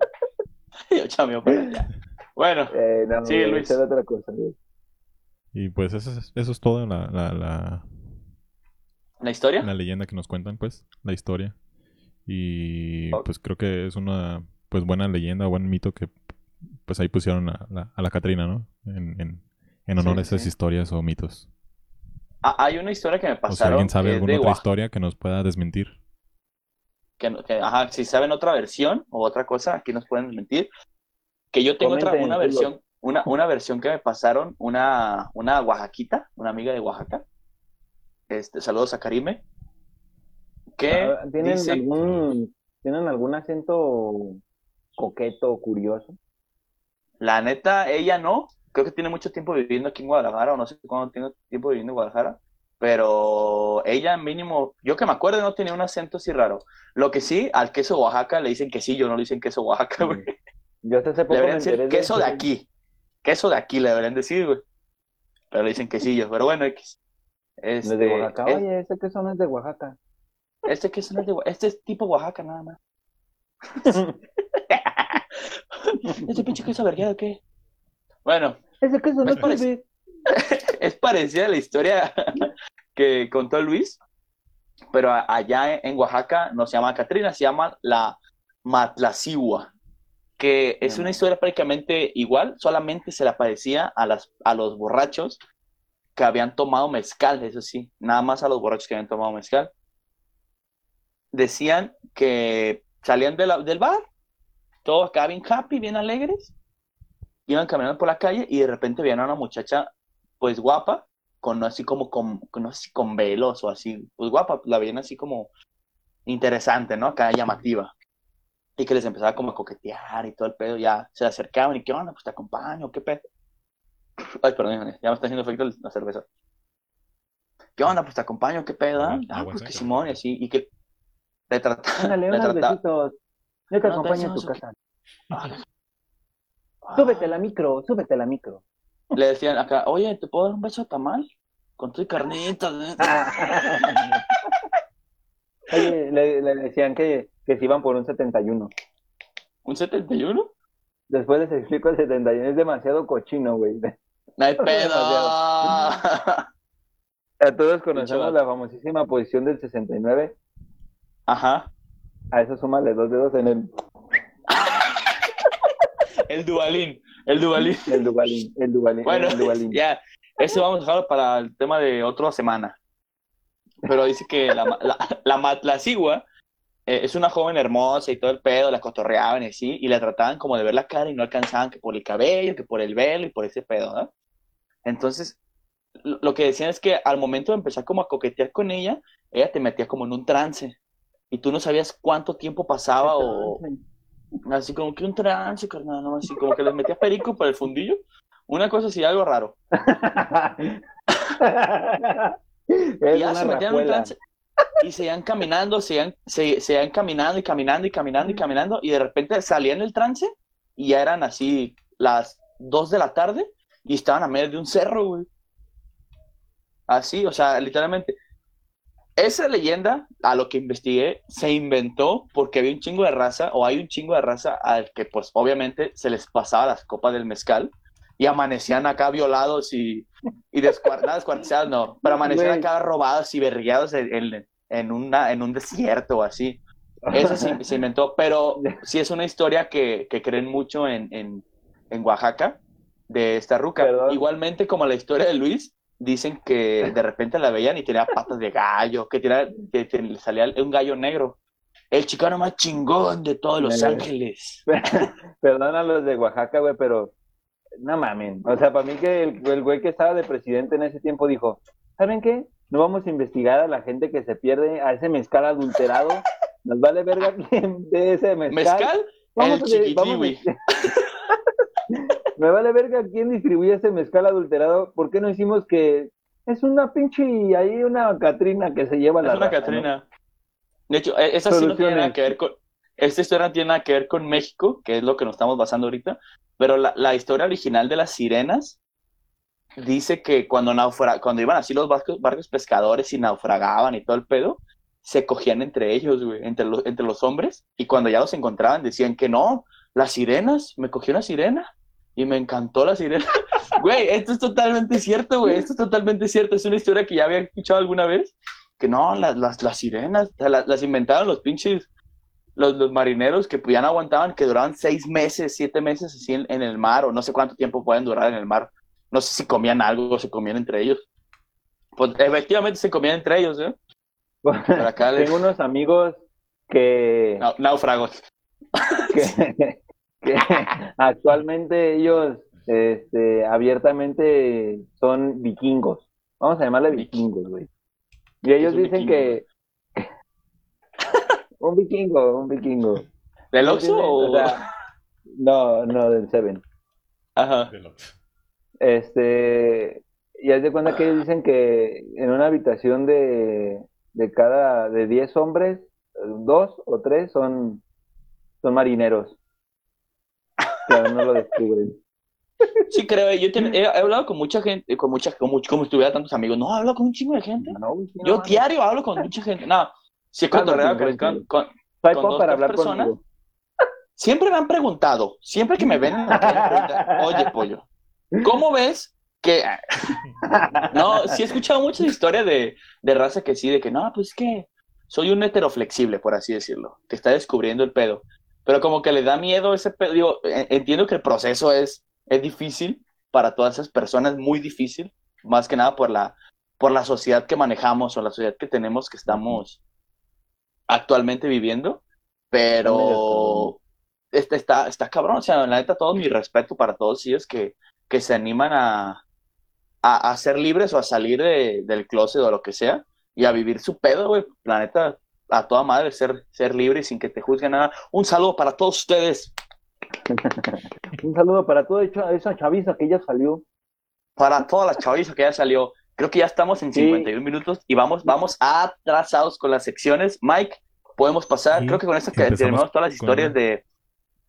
Yo chameo por allá. Bueno, eh, no, sigue Luis. Era otra cosa, güey. Y pues eso es, eso es todo la, la, la, ¿La historia? La leyenda que nos cuentan, pues, la historia. Y pues creo que es una pues buena leyenda, buen mito que pues ahí pusieron a la, a la Catrina, ¿no? En, en, en honor a esas historias o mitos. Ah, hay una historia que me pasaron. O si alguien sabe alguna otra historia que nos pueda desmentir. Que, ajá, si saben otra versión o otra cosa, aquí nos pueden desmentir. Que yo tengo otra, una versión, una, una versión que me pasaron, una, una oaxaquita, una amiga de Oaxaca. Este, saludos a Karime. Ah, ¿Tienen, algún, ¿Tienen algún acento coqueto curioso? La neta, ella no. Creo que tiene mucho tiempo viviendo aquí en Guadalajara, o no sé cuándo tiene tiempo viviendo en Guadalajara. Pero ella mínimo, yo que me acuerdo, no tenía un acento así raro. Lo que sí, al queso Oaxaca le dicen quesillo, no le dicen queso Oaxaca, güey. Yo hasta hace poco le decir queso de aquí. Queso de aquí le deberían decir, güey. Pero le dicen quesillo. Pero bueno, X. Este, de Oaxaca. Oye, este queso no es de Oaxaca. Este queso no es de. Este es tipo Oaxaca nada más. ¿Ese pinche queso vergueado qué? Bueno. Ese queso no es, parec es parecida a la historia que contó Luis, pero allá en Oaxaca no se llama Catrina, se llama la Matlacigua, que es una historia prácticamente igual, solamente se le aparecía a, las, a los borrachos que habían tomado mezcal, eso sí, nada más a los borrachos que habían tomado mezcal. Decían que salían del bar, todos acá bien happy, bien alegres, iban caminando por la calle y de repente veían a una muchacha, pues guapa, con así como con, con, así, con velos o así, pues guapa, la veían así como interesante, ¿no? Acá llamativa. Y que les empezaba como a coquetear y todo el pedo, ya se acercaban y qué onda, pues te acompaño, qué pedo. Ay, perdón, ya me está haciendo efecto la cerveza. ¿Qué onda? Pues te acompaño, qué pedo. Ah, ah pues que Simón y así, y que le trataban. le besitos. Yo te acompaño a tu casa. Súbete la micro, súbete la micro. Le decían acá, oye, ¿te puedo dar un beso de tamal? Con tu carnita. ¿eh? oye, le, decían que, que se iban por un 71. ¿Un 71? Después les explico el 71. Es demasiado cochino, güey. No hay pedo. A todos conocemos la famosísima posición del 69. Ajá. A eso súmale dos dedos en el. el dualín. El dualín. El dualín. El dualín. Bueno, el dualín. ya. Eso vamos a dejarlo para el tema de otra semana. Pero dice que la, la, la matlacigua eh, es una joven hermosa y todo el pedo, la cotorreaban y así, y la trataban como de ver la cara y no alcanzaban que por el cabello, que por el velo y por ese pedo, ¿no? Entonces, lo que decían es que al momento de empezar como a coquetear con ella, ella te metía como en un trance y tú no sabías cuánto tiempo pasaba o así como que un trance, carnal, ¿no? así como que les metías perico por el fundillo, una cosa así, algo raro. y ya se metían un trance y se iban caminando, se iban, se, se caminando y caminando y caminando y caminando y de repente salían del trance y ya eran así las dos de la tarde y estaban a medio de un cerro, güey. Así, o sea, literalmente. Esa leyenda, a lo que investigué, se inventó porque había un chingo de raza, o hay un chingo de raza al que, pues, obviamente se les pasaba las copas del mezcal y amanecían acá violados y, y descuartizados, no, pero amanecían acá robados y berriados en, en, una, en un desierto o así. Eso se, se, inventó, pero sí es una historia que, que creen mucho en, en, en Oaxaca de esta ruca. Igualmente como la historia de Luis, dicen que de repente la veían y tenía patas de gallo, que, tenía, que, salía un gallo negro. El chicano más chingón de todos Los Ángeles. Perdón a los de Oaxaca, güey, pero no mamen. O sea, para mí que el, el güey que estaba de presidente en ese tiempo dijo, ¿saben qué? No vamos a investigar a la gente que se pierde a ese mezcal adulterado. Nos vale verga quién de ese mezcal. ¿Mezcal? Vamos el a, vamos Me vale verga quién distribuye ese mezcal adulterado. ¿Por qué no hicimos que es una pinche ahí una Catrina que se lleva es la una Catrina. De hecho, e, esa sí no tiene nada que ver con esta historia no tiene nada que ver con México, que es lo que nos estamos basando ahorita, pero la, la historia original de las sirenas dice que cuando naufra cuando iban así los barcos, barcos pescadores y naufragaban y todo el pedo, se cogían entre ellos, güey, entre los, entre los hombres, y cuando ya los encontraban decían que no, las sirenas, me cogió una sirena y me encantó la sirena. Güey, esto es totalmente cierto, güey. Esto es totalmente cierto. Es una historia que ya había escuchado alguna vez. Que no, las, las, las sirenas las, inventaron los pinches, los, los, marineros que pues, ya no aguantaban, que duraban seis meses, siete meses así en, el mar, o no sé cuánto tiempo pueden durar en el mar. No sé si comían algo o se comían entre ellos. Pues efectivamente se comían entre ellos, ¿eh? Tengo unos amigos que. náufragos. Que, que actualmente ellos este, abiertamente son vikingos. Vamos a llamarle vikingos, güey. Y ellos dicen que... un vikingo, un vikingo. ¿Del Oxxo o...? no, no, del Seven. Ajá. Este... Y haz de cuenta que ellos dicen que en una habitación de, de cada... de 10 hombres, dos o tres son, son marineros. Pero no lo descubren. Sí, creo. Yo he, hablado con mucha gente, con mucha, como, como si tuviera tantos amigos. No, hablo con un chingo de gente. yo diario hablo con mucha gente. No, si es con, con, con, con para hablar personas. Siempre me han preguntado, siempre que me ven, oye, pollo, ¿cómo ves que... no, sí he escuchado muchas historias de, de raza que sí, de que no, pues que soy un heteroflexible, por así decirlo, que está descubriendo el pedo. Pero como que le da miedo ese pedo. Digo, entiendo que el proceso es es difícil para todas esas personas, muy difícil, más que nada por la, por la sociedad que manejamos o la sociedad que tenemos que estamos actualmente viviendo, pero este está, está cabrón, o sea, la neta, todo mi respeto para todos ellos que, que se animan a, a, ser libres o a salir del closet o lo que sea y a vivir su pedo, güey, la neta, a toda madre, ser, ser libre sin que te juzguen nada. Un saludo para todos ustedes. Un saludo para toda esa chaviza que ya salió. Para toda la chaviza que ya salió. Creo que ya estamos en 51 minutos y vamos, vamos atrasados con las secciones. Mike, podemos pasar. Creo que con esto que terminamos todas las historias de,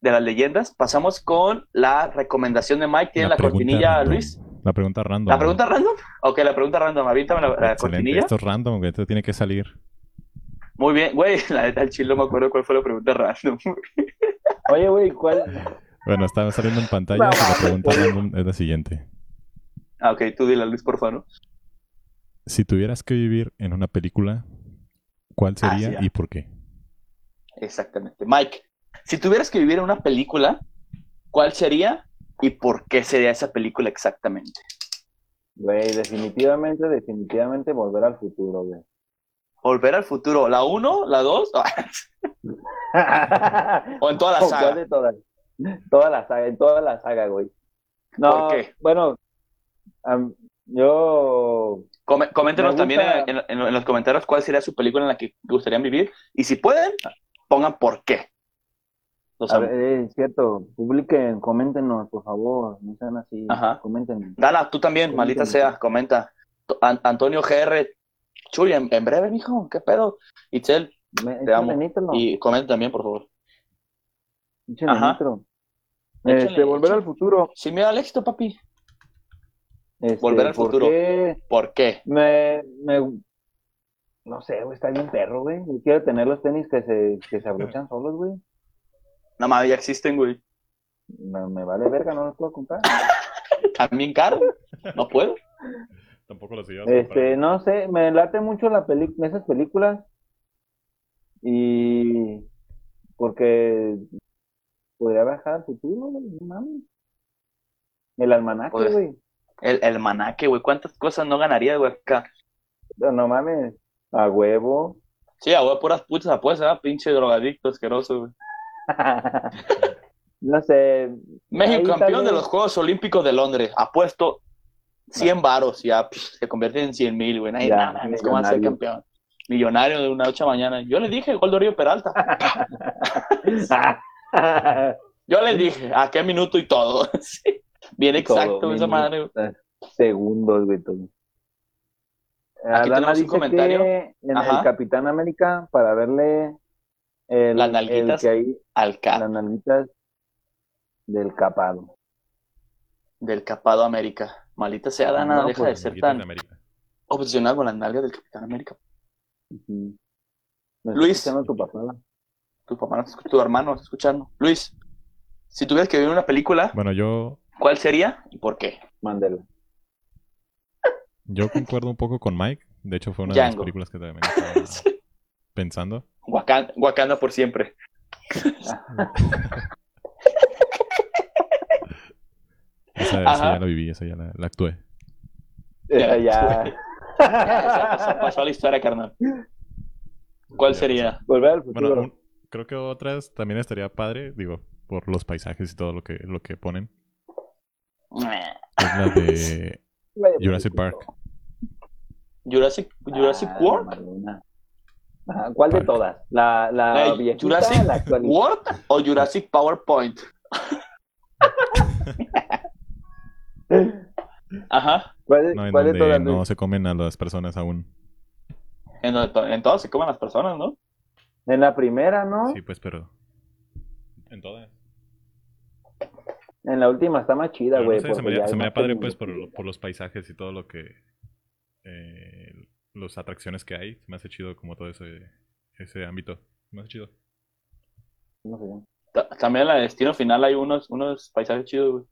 de, las leyendas. Pasamos con la recomendación de Mike. ¿Tiene la, cortinilla, Luis? La pregunta random. ¿La pregunta random? Ok, la pregunta random. Avíntame la, la cortinilla. Esto es random, que esto tiene que salir. Muy bien, güey, la neta, el chile no me acuerdo cuál fue la pregunta random. Oye, güey, ¿cuál? Bueno, está saliendo en pantalla, la pregunta random es la siguiente. Ah, ok, tú dile, Luis, por favor. Si tuvieras que vivir en una película, ¿cuál ah, sería y por qué? Exactamente. Mike, si tuvieras que vivir en una película, ¿cuál sería y por qué sería esa película exactamente? Güey, definitivamente, definitivamente volver al futuro, güey. Volver al futuro, ¿la 1? ¿La 2? ¿O en toda la saga? Toda la saga, en toda la saga, güey. No, ¿Por qué? Bueno, yo... coméntenos también en, los comentarios cuál sería su película en la que gustarían vivir. Y si pueden, pongan por qué. es cierto, publiquen, coméntenos, por favor, no sean así, Ajá. comenten. Dala, tú también, maldita sea, comenta. Antonio GR, Chuy, en, breve, mijo, ¿qué pedo? Itzel, te amo. Y comenta también, por favor. Ajá. Este, volver al futuro. Sí, mira al éxito, papi. Este, volver al futuro. ¿Por qué? Me, me, no sé, güey, está bien perro, güey. quiero tener los tenis que se, que se abrochan solos, güey. No mames, ya existen, güey. Me, me vale verga, no los puedo comprar. También caro. No puedo. Tampoco los llevas. Este, no sé, me late mucho la peli esas películas. Y porque podría viajar al futuro, no mames. El almanaque, pues, güey. El, el almanaque, güey. ¿Cuántas cosas no ganaría, güey, acá? No, no mames. A huevo. Sí, a huevo, puras putas apuestas, pinche drogadicto asqueroso, güey. no sé. México campeón de los Juegos Olímpicos de Londres. Apuesto 100 varos, ya se convierte en 100 mil, güey. Nadie, nada, es como ser campeón. Millonario de una noche a mañana. Yo le dije, gol de Río Peralta. Yo le dije, a qué minuto y todo. Bien exacto esa madre. Segundos, güey, todo. Aquí tenemos un comentario. en el Capitán América, para verle el, las nalguitas que hay, al cap. Las nalguitas del capado. Del capado América. Malita sea, Dana, deja pues, de ser tan obsesionado con las nalgas del Capitán América. Luis. Tu papá? Tu papá, tu hermano, escuchando. Luis, si tuvieras que vivir una película. Bueno, yo. ¿Cuál sería y por qué? Mándela. Yo concuerdo un poco con Mike. De hecho, fue una de las películas que también estaba pensando. Wakanda, por siempre. esa, ya la viví, esa ya la, actué. Ya, ya. pasó, a la historia, carnal. ¿Cuál sería? Volver al futuro. Bueno, creo que otras también estaría padre, digo, por los paisajes y todo lo que, lo que ponen. Es la de Jurassic Park. Jurassic, Jurassic ah, World. ¿Cuál de todas? ¿La, la, Jurassic World o Jurassic PowerPoint? Ajá. ¿Cuál, no, en de todas? No se comen a las personas aún. En, en todas se comen a las personas, ¿no? En la primera, ¿no? Sí, pues, pero. En todas. En la última está más chida, güey. se me, da padre, pues, por, por, los paisajes y todo lo que. Eh, las atracciones que hay. Se me hace chido como todo ese, ese ámbito. Se me hace chido. También en la destino final hay unos, unos paisajes chidos, güey.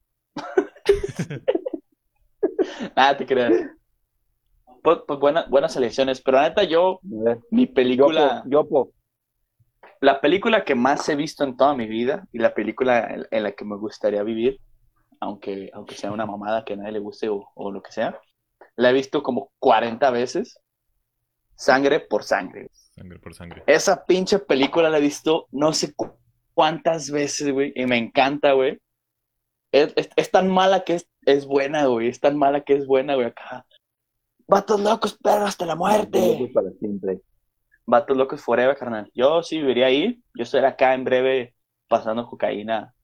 Nada, te creas. Pues, pues buenas elecciones, pero la neta yo, mi película... Yo, la película que más he visto en toda mi vida y la película en, la que me gustaría vivir, aunque, aunque sea una mamada que a nadie le guste o, lo que sea, la he visto como 40 veces. Sangre por sangre. Sangre por sangre. Esa pinche película la he visto no sé cuántas veces, güey, y me encanta, güey. Es, tan mala que es, es buena, güey. Es tan mala que es buena, güey. Acá. Vatos locos, pero hasta la muerte. Para siempre. Vatos locos forever, carnal. Yo sí viviría ahí. Yo estoy acá en breve pasando cocaína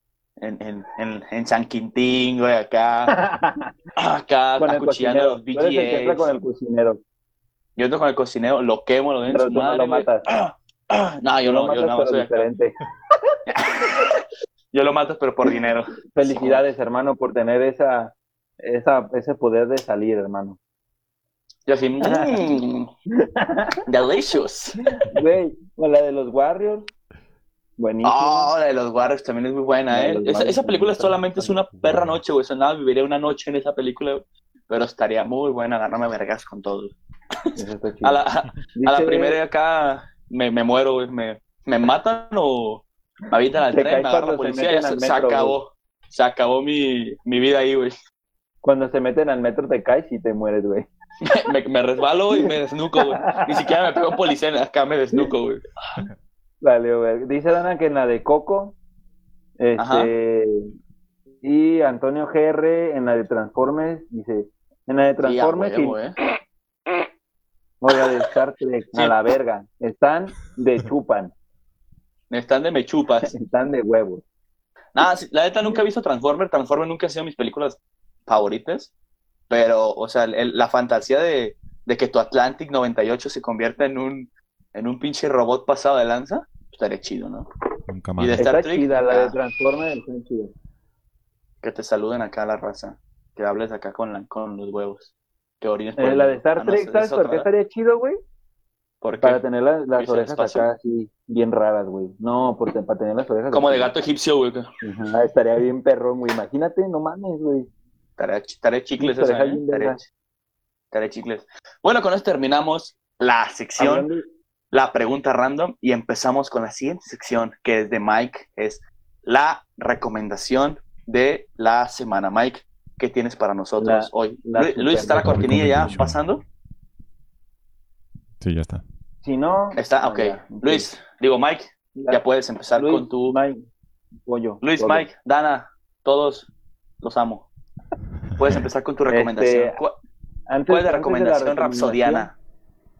en, en, en, en San Quintín, güey, acá. acá, acuchillando los BGS. con el cocinero. Yo entro con el cocinero, lo quemo, lo den su madre, no lo matas. no, yo no, yo no, soy diferente. yo lo mato, pero por dinero. Felicidades, hermano, por tener esa, esa, ese poder de salir, hermano. Yo así, mmm, delicious. Güey, la de los Warriors, buenísimo. Oh, la de los Warriors también es muy buena, ¿eh? Esa, película solamente es una perra noche, güey. nada, viviría una noche en esa película, pero estaría muy buena agarrarme vergas con todo. a, la, a, la primera acá me, me muero, güey. Me, me matan o me avientan al tren, me agarra la policía y se, acabó. Se acabó mi, mi vida ahí, güey. Cuando se meten al metro te caes y te mueres, güey. me, resbalo y me desnuco, güey. Ni siquiera me pego policía, acá me desnuco, güey. Dale, güey. Dice Dana que en la de Coco, este, y Antonio GR en la de Transformers, dice, en la de Transformers y, eh. o la de Star Trek, a la verga, están de chupan. Están de mechupas. están de huevos. Nada, la neta nunca he visto Transformers, Transformers nunca ha sido mis películas favoritas. Pero, o sea, la fantasía de, que tu Atlantic 98 se convierta en un, en un pinche robot pasado de lanza, estaría chido, ¿no? Nunca más. Y de Star Trek, chida, la de ah. Transformers está chida. Que te saluden acá a la raza. Que hables acá con, con los huevos. Que orines eh, la de Star ah, Trek, ¿sabes por qué estaría chido, güey? Para tener las orejas acá así, bien raras, güey. No, porque para tener las orejas. Como de gato egipcio, güey. estaría bien perro, güey. Imagínate, no mames, güey. Estaré chicles esa, ¿eh? chicles. Bueno, con esto terminamos la sección, la pregunta random, y empezamos con la siguiente sección, que es de Mike, es la recomendación de la semana. Mike, ¿qué tienes para nosotros hoy? Luis, ¿está la cortinilla ya pasando? Sí, ya está. Si no... Está, ok. Luis, digo Mike, ya puedes empezar con tu... Mike, Luis, Mike, Dana, todos los amo. Puedes empezar con tu este, recomendación. ¿Cuál es la recomendación, rapsodiana?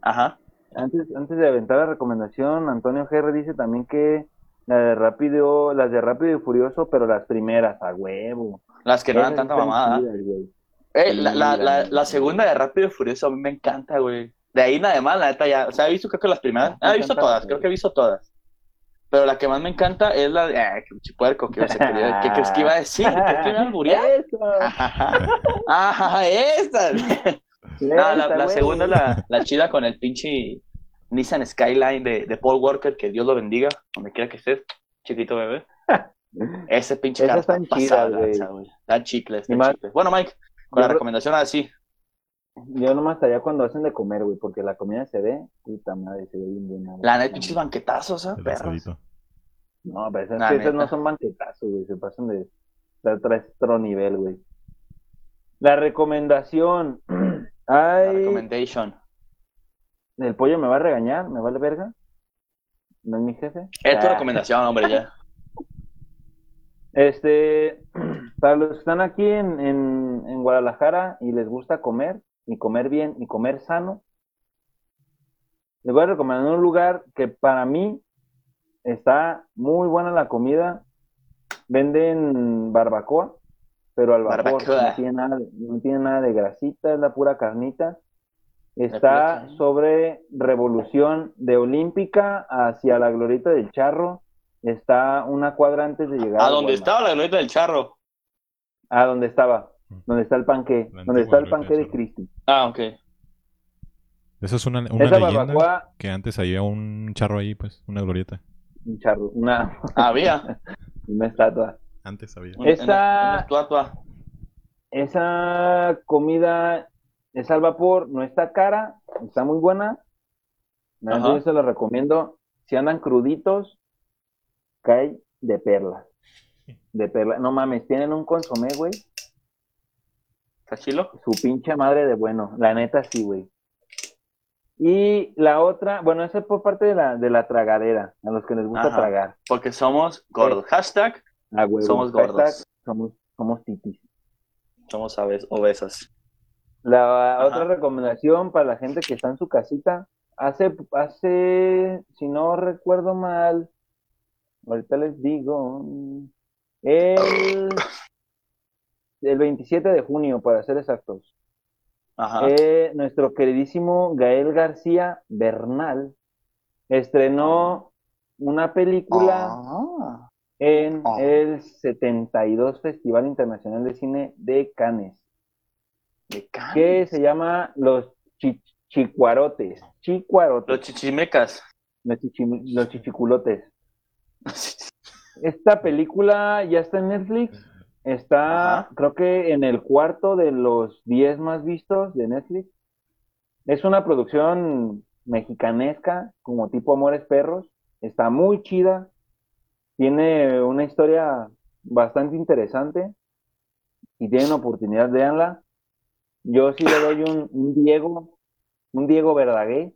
Ajá. Antes, antes de aventar la recomendación, Antonio GR dice también que la de Rápido, las de Rápido y Furioso, pero las primeras, a huevo. Las que no dan tanta mamada. Eh, la, la, la, segunda de Rápido y Furioso a mí me encanta, güey. De ahí nada más, la neta ya. O sea, he visto creo que las primeras. Ah, he visto todas, creo que he visto todas. Pero la que más me encanta es la de. ¡Ay, qué puerco! ¿Qué, ¿Qué crees que iba a decir? ¿Qué iba a alburear? ¡Ajá! ¡Esta! No, la, la segunda es la, la, chida con el pinche Nissan Skyline de, de, Paul Walker, que Dios lo bendiga, donde quiera que estés, chiquito bebé. Ese pinche carro está pasada, güey. Dan chicles, dan chicles. Bueno, Mike, con la recomendación así. Yo nomás estaría cuando hacen de comer, güey, porque la comida se ve, puta madre, se ve bien buena. La neta, pinches banquetazos, ¿eh? Perros. No, pero esas, esas no son banquetazos, güey, se pasan de, de otro nivel, güey. La recomendación. Ay... La recommendation. ¿El pollo me va a regañar? ¿Me vale verga? ¿No es mi jefe? Es tu ah. recomendación, hombre, ya. Este, para los que están aquí en, en, en Guadalajara y les gusta comer, y comer bien, y comer sano, les voy a recomendar un lugar que para mí está muy buena la comida. Venden barbacoa, pero al vapor. No tiene, nada, no tiene nada de grasita, es la pura carnita. Está sobre Revolución de Olímpica hacia la Glorieta del Charro. Está una cuadra antes de llegar. ¿A dónde estaba la Glorieta del Charro? ¿A dónde estaba? ¿Dónde está el panque? ¿Dónde está el panque de Cristi? Ah, ok. Eso es una, una leyenda que antes había un charro ahí, pues, una glorieta. Un charro, una... Había. una estatua. Antes había. Esa... estatua. Esa comida es al vapor, no está cara, está muy buena. Yo se lo recomiendo. Si andan cruditos, cae de perlas. De perlas. No mames, tienen un consomé, güey. ¿Está chilo? Su pinche madre de bueno. La neta sí, güey. Y la otra, bueno, esa es por parte de la, de la tragadera, a los que les gusta tragar. Porque somos gordos. Hashtag somos gordos. somos, somos titis. Somos aves, obesas. La otra recomendación para la gente que está en su casita, hace, hace, si no recuerdo mal, ahorita les digo, el, el 27 de junio, para ser exactos, eh, nuestro queridísimo Gael García Bernal estrenó una película ah. en ah. el 72 Festival Internacional de Cine de Cannes que se llama Los Chicuarotes. Chicuarotes. Los Chichimecas. Los, Chichiculotes. Esta película ya está en Netflix. Está, creo que en el cuarto de los 10 más vistos de Netflix. Es una producción mexicanesca, como tipo Amores Perros. Está muy chida. Tiene una historia bastante interesante. Y tienen oportunidad, véanla. Yo sí le doy un, Diego, un Diego Verdaguer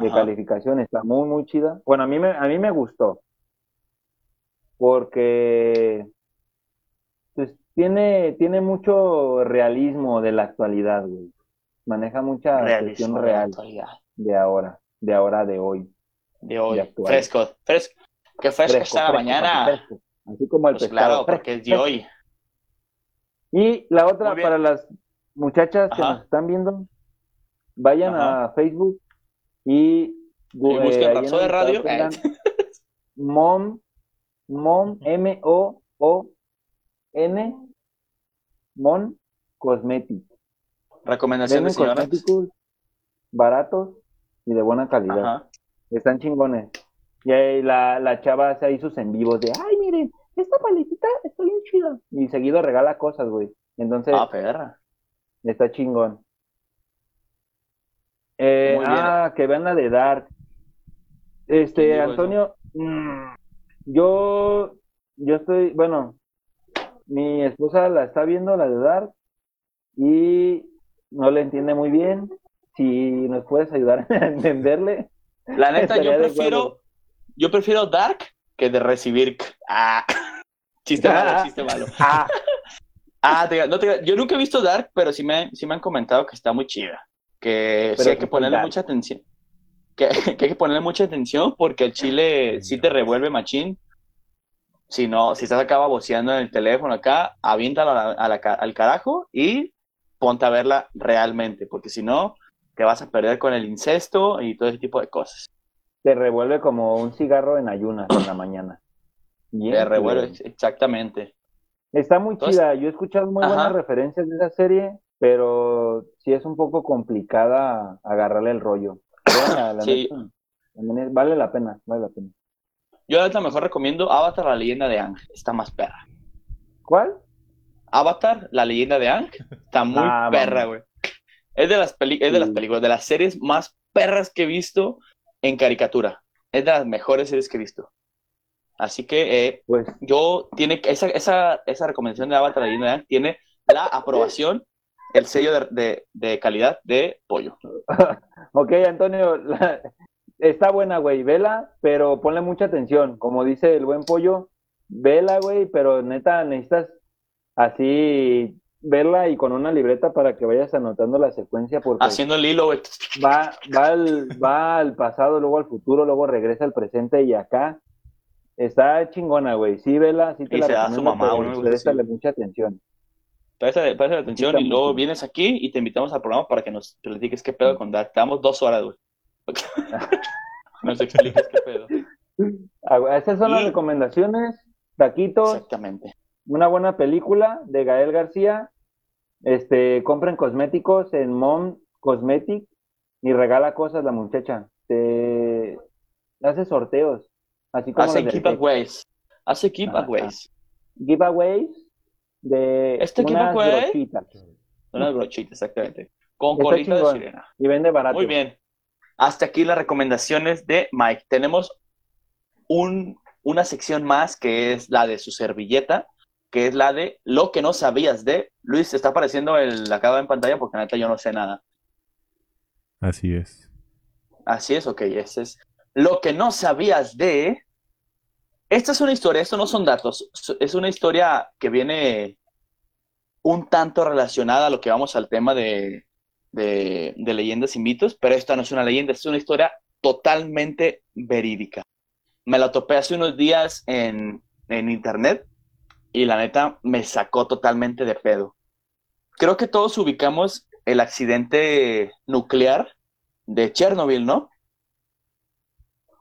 de calificación, está muy, muy chida. Bueno, a mí me, a mí me gustó, porque tiene, tiene mucho realismo de la actualidad, güey. Maneja mucha cuestión real de, ahora, de ahora, de hoy. De hoy, fresco, fresco. Qué fresco, está mañana. Así como el pues Claro, porque es de hoy. Y la otra, para las muchachas que nos están viendo, vayan a Facebook y, busquen de Radio. Mom, Mom, M-O-O-N, Mon Cosmetics. Recomendaciones de cosméticos baratos y de buena calidad. Están chingones. Y ahí la, la chava hace ahí sus en vivos de, ay, miren, esta paletita está bien chida. Y seguido regala cosas, güey. Entonces, ah, perra. Está chingón. Eh, ah, que vean la de Dark. Este, Antonio, mm, yo, yo estoy, bueno, mi esposa la está viendo, la de Dark, y no le entiende muy bien. Si nos puedes ayudar a entenderle. La neta, yo prefiero, yo prefiero Dark que de recibir. Ah, chiste malo, chiste malo. Ah. Ah, no yo nunca he visto Dark, pero sí me, sí me han comentado que está muy chida. Que sí hay que ponerle mucha atención. Que, hay que ponerle mucha atención porque el chile sí te revuelve machín. Si no, si estás acá baboseando en el teléfono acá, aviéntalo al carajo y ponte a verla realmente, porque si no, te vas a perder con el incesto y todo ese tipo de cosas. Te revuelve como un cigarro en ayunas en la mañana. te revuelve, exactamente. Está muy chida. Yo he escuchado muy buenas referencias de esa serie, pero sí es un poco complicada agarrarle el rollo. sí. vale la pena, vale la pena. Yo a mejor recomiendo Avatar, la leyenda de Ang. Está más perra. ¿Cuál? Avatar, la leyenda de Ang. Está muy ah, perra, güey. Es de las es de las películas, de las series más perras que he visto en caricatura. Es de las mejores series que he visto. Así que eh, pues, yo tiene esa, esa, esa recomendación de Avatar, la leyenda de Ang, tiene la aprobación, el sello de, de, calidad de pollo. ok, Antonio, está buena, güey, vela, pero ponle mucha atención. Como dice el buen pollo, vela, güey, pero neta necesitas así verla y con una libreta para que vayas anotando la secuencia porque haciendo el hilo güey. va va al, va al pasado luego al futuro luego regresa al presente y acá. Está chingona güey. Sí vela sí te y la se da su mamá préstale mucha atención. Préstale, atención y luego vienes aquí y te invitamos al programa para que nos platiques qué pedo con Dark te damos dos horas güey nos expliques qué pedo ah, esas son las recomendaciones taquitos exactamente una buena película de Gael García. Este, compren cosméticos en Mom Cosmetic y regala cosas la muchacha. Te hace sorteos, así como hace giveaways. Hace giveaways. Giveaways de este unas brochitas. Unas brochitas, exactamente. Con colita de sirena. Y vende barato. Muy bien. Hasta aquí las recomendaciones de Mike. Tenemos un, una sección más que es la de su servilleta que es la de lo que no sabías de. Luis, está apareciendo el acá en pantalla porque neta yo no sé nada. Así es. Así es, ok, ese es. Lo que no sabías de. Esta es una historia, esto no son datos, es una historia que viene un tanto relacionada a lo que vamos al tema de, de, de leyendas y mitos, pero esta no es una leyenda, es una historia totalmente verídica. Me la topé hace unos días en, en internet y la neta me sacó totalmente de pedo. Creo que todos ubicamos el accidente nuclear de Chernobyl, ¿no?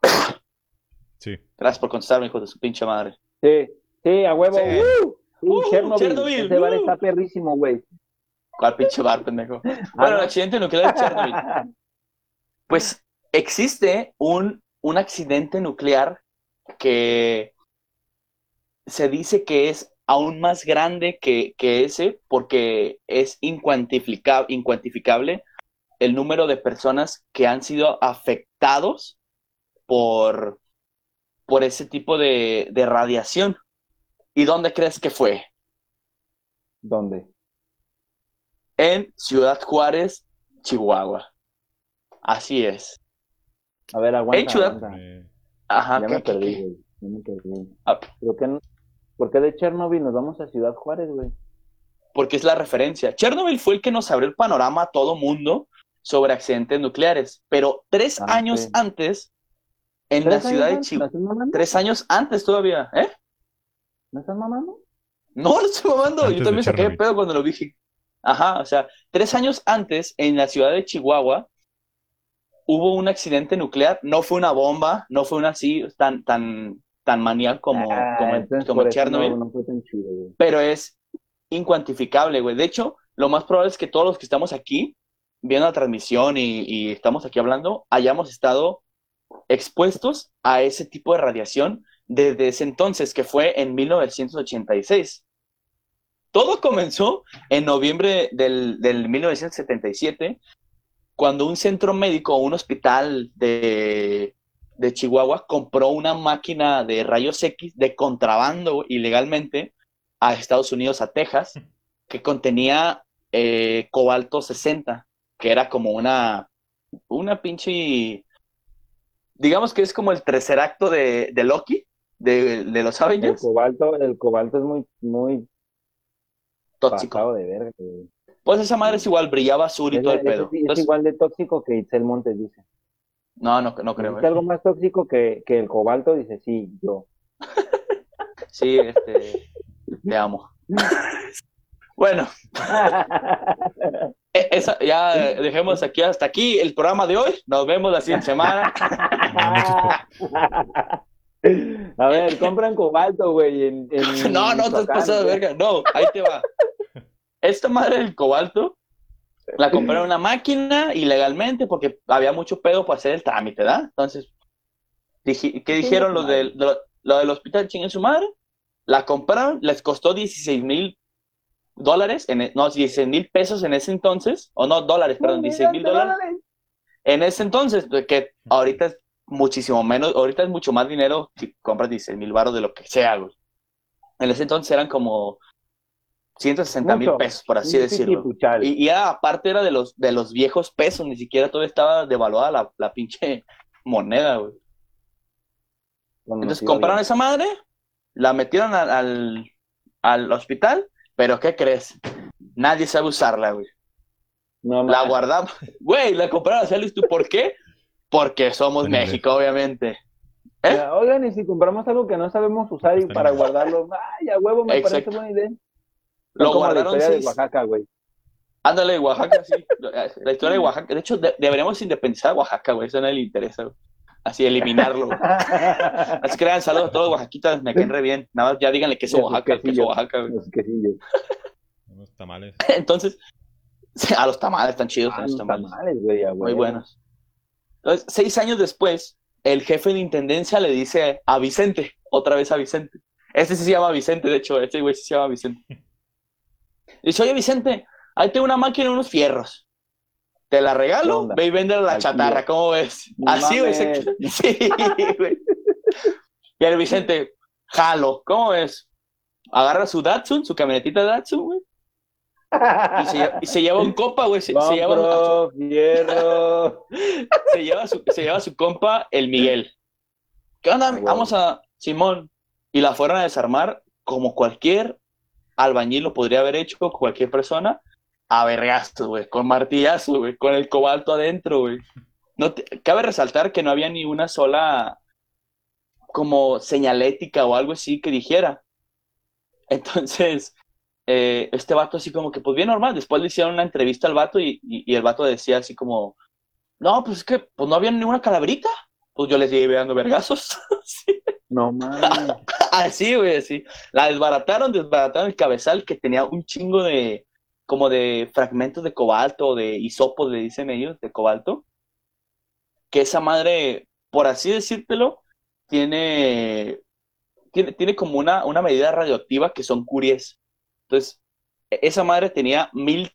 Sí. Gracias por contestarme, hijo de su pinche madre. Sí, sí, a huevo. Uh, uh, Chernobyl. Ese bar está perrísimo, güey. ¿Cuál pinche bar, pendejo? bueno, el accidente nuclear de Chernobyl. Pues existe un, un accidente nuclear que se dice que es aún más grande que, ese porque es incuantificable, el número de personas que han sido afectados por, por ese tipo de, de radiación. ¿Y dónde crees que fue? ¿Dónde? En Ciudad Juárez, Chihuahua. Así es. A ver, aguanta. Ajá, ya me perdí, ah. ¿Por qué de Chernobyl nos vamos a Ciudad Juárez, güey? Porque es la referencia. Chernobyl fue el que nos abrió el panorama a todo mundo sobre accidentes nucleares, pero tres ah, años antes, en la ciudad de Chihuahua, tres años antes todavía, ¿eh? ¿No estás mamando? No, no estoy mamando, yo también saqué de pedo cuando lo dije. Ajá, o sea, tres años antes, en la ciudad de Chihuahua, hubo un accidente nuclear, no fue una bomba, no fue una así tan, tan, tan maníaco como, ah, como, Chernobyl. pero es incuantificable, güey. De hecho, lo más probable es que todos los que estamos aquí viendo la transmisión y, estamos aquí hablando, hayamos estado expuestos a ese tipo de radiación desde ese entonces, que fue en 1986. Todo comenzó en noviembre del, del 1977, cuando un centro médico, un hospital de, de Chihuahua compró una máquina de rayos X de contrabando ilegalmente a Estados Unidos, a Texas, que contenía eh, cobalto 60, que era como una, una pinche... Digamos que es como el tercer acto de, Loki, de, los Avengers. El cobalto, el cobalto es muy, muy tóxico. De verga, Pues esa madre es igual, brillaba azul y todo el pedo. Es, igual de tóxico que Itzel Montes dice. No, no, no creo. ¿Es ¿eh? algo más tóxico que, que el cobalto? Dice, sí, yo. sí, este, te amo. bueno, e, esa, ya dejemos aquí hasta aquí el programa de hoy. Nos vemos la siguiente semana. A ver, compran cobalto, güey. En, no, no te has pasado de verga. No, ahí te va. Esta madre del cobalto la compré en una máquina ilegalmente porque había mucho pedo para hacer el trámite, ¿verdad? Entonces, ¿qué dijeron los, del, lo, del hospital ching en su madre? La compraron, les costó 16 mil dólares, en, e, no, 16 mil pesos en ese entonces, o no, dólares, perdón, 16 mil dólares. En ese entonces, que ahorita es muchísimo menos, ahorita es mucho más dinero si compras 16 mil baros de lo que sea, güey. En ese entonces eran como 160 mil pesos, por así decirlo. Y, y aparte era de los, de los viejos pesos, ni siquiera todo estaba devaluada la, la pinche moneda, güey. Entonces compraron esa madre, la metieron al, al, hospital, pero ¿qué crees? Nadie sabe usarla, güey. No, la guardamos. Güey, la compraron, ¿sabes tú por qué? Porque somos México, obviamente. ¿Eh? Oigan, y si compramos algo que no sabemos usar y para guardarlo, ay, a huevo, me parece buena idea. Lo guardaron la de Oaxaca, güey. Ándale, Oaxaca, sí. La historia de Oaxaca. De hecho, deberíamos independizar a Oaxaca, güey. Eso no le interesa, güey. Así, eliminarlo. Así que saludos a todos los oaxaquitas, me caen re bien. Nada más ya díganle que es Oaxaca, que es Oaxaca, güey. Los tamales. Entonces, a los tamales están chidos. Ah, los tamales, güey, Muy buenos. Entonces, seis años después, el jefe de intendencia le dice a Vicente, otra vez a Vicente. Este sí se llama Vicente, de hecho, este güey sí se llama Vicente. Dice, oye Vicente, ahí tengo una máquina y unos fierros. Te la regalo, ve y vende la chatarra, ¿cómo ves? Así, güey. Sí, güey. Y el Vicente, jalo, ¿cómo ves? Agarra su Datsun, su camionetita Datsun, güey. Y se, lleva un compa, güey. Se, lleva, se, lleva su, se lleva su compa, el Miguel. ¿Qué onda? Vamos a Simón. Y la fueron a desarmar como cualquier albañil lo podría haber hecho, cualquier persona a vergasto, güey, con martillazo, güey, con el cobalto adentro, güey. No cabe resaltar que no había ni una sola como señalética o algo así que dijera. Entonces, eh, este vato así como que, pues bien normal, después le hicieron una entrevista al vato y, y, el vato decía así como, no, pues es que pues no había ninguna calabrita. Pues yo les llegué dando vergazos. No mames. así, güey, así. La desbarataron, desbarataron el cabezal que tenía un chingo de, como de fragmentos de cobalto, de isopos, le dicen ellos, de cobalto, que esa madre, por así decírtelo, tiene, tiene, tiene como una, una medida radioactiva que son curies. Entonces, e, esa madre tenía mil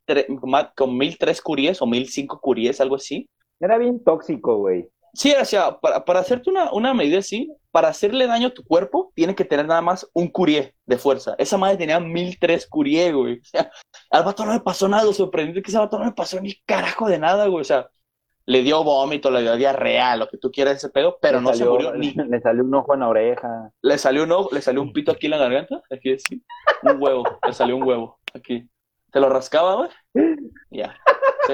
con mil tres curies o mil cinco curies, algo así. Era bien tóxico, güey. Sí, o sea, para, para hacerte una, una, medida así, para hacerle daño a tu cuerpo, tiene que tener nada más un curie de fuerza. Esa madre tenía mil tres curie, güey. O sea, al vato no le pasó nada, lo sorprendente que ese vato no le pasó ni carajo de nada, güey. O sea, le dio vómito, le dio diarrea, lo que tú quieras ese pedo, pero no se murió ni. Le salió un ojo en la oreja. Le salió un ojo, le salió un pito aquí en la garganta, aquí sí. Un huevo, le salió un huevo, aquí. Se lo rascaba, güey. Ya.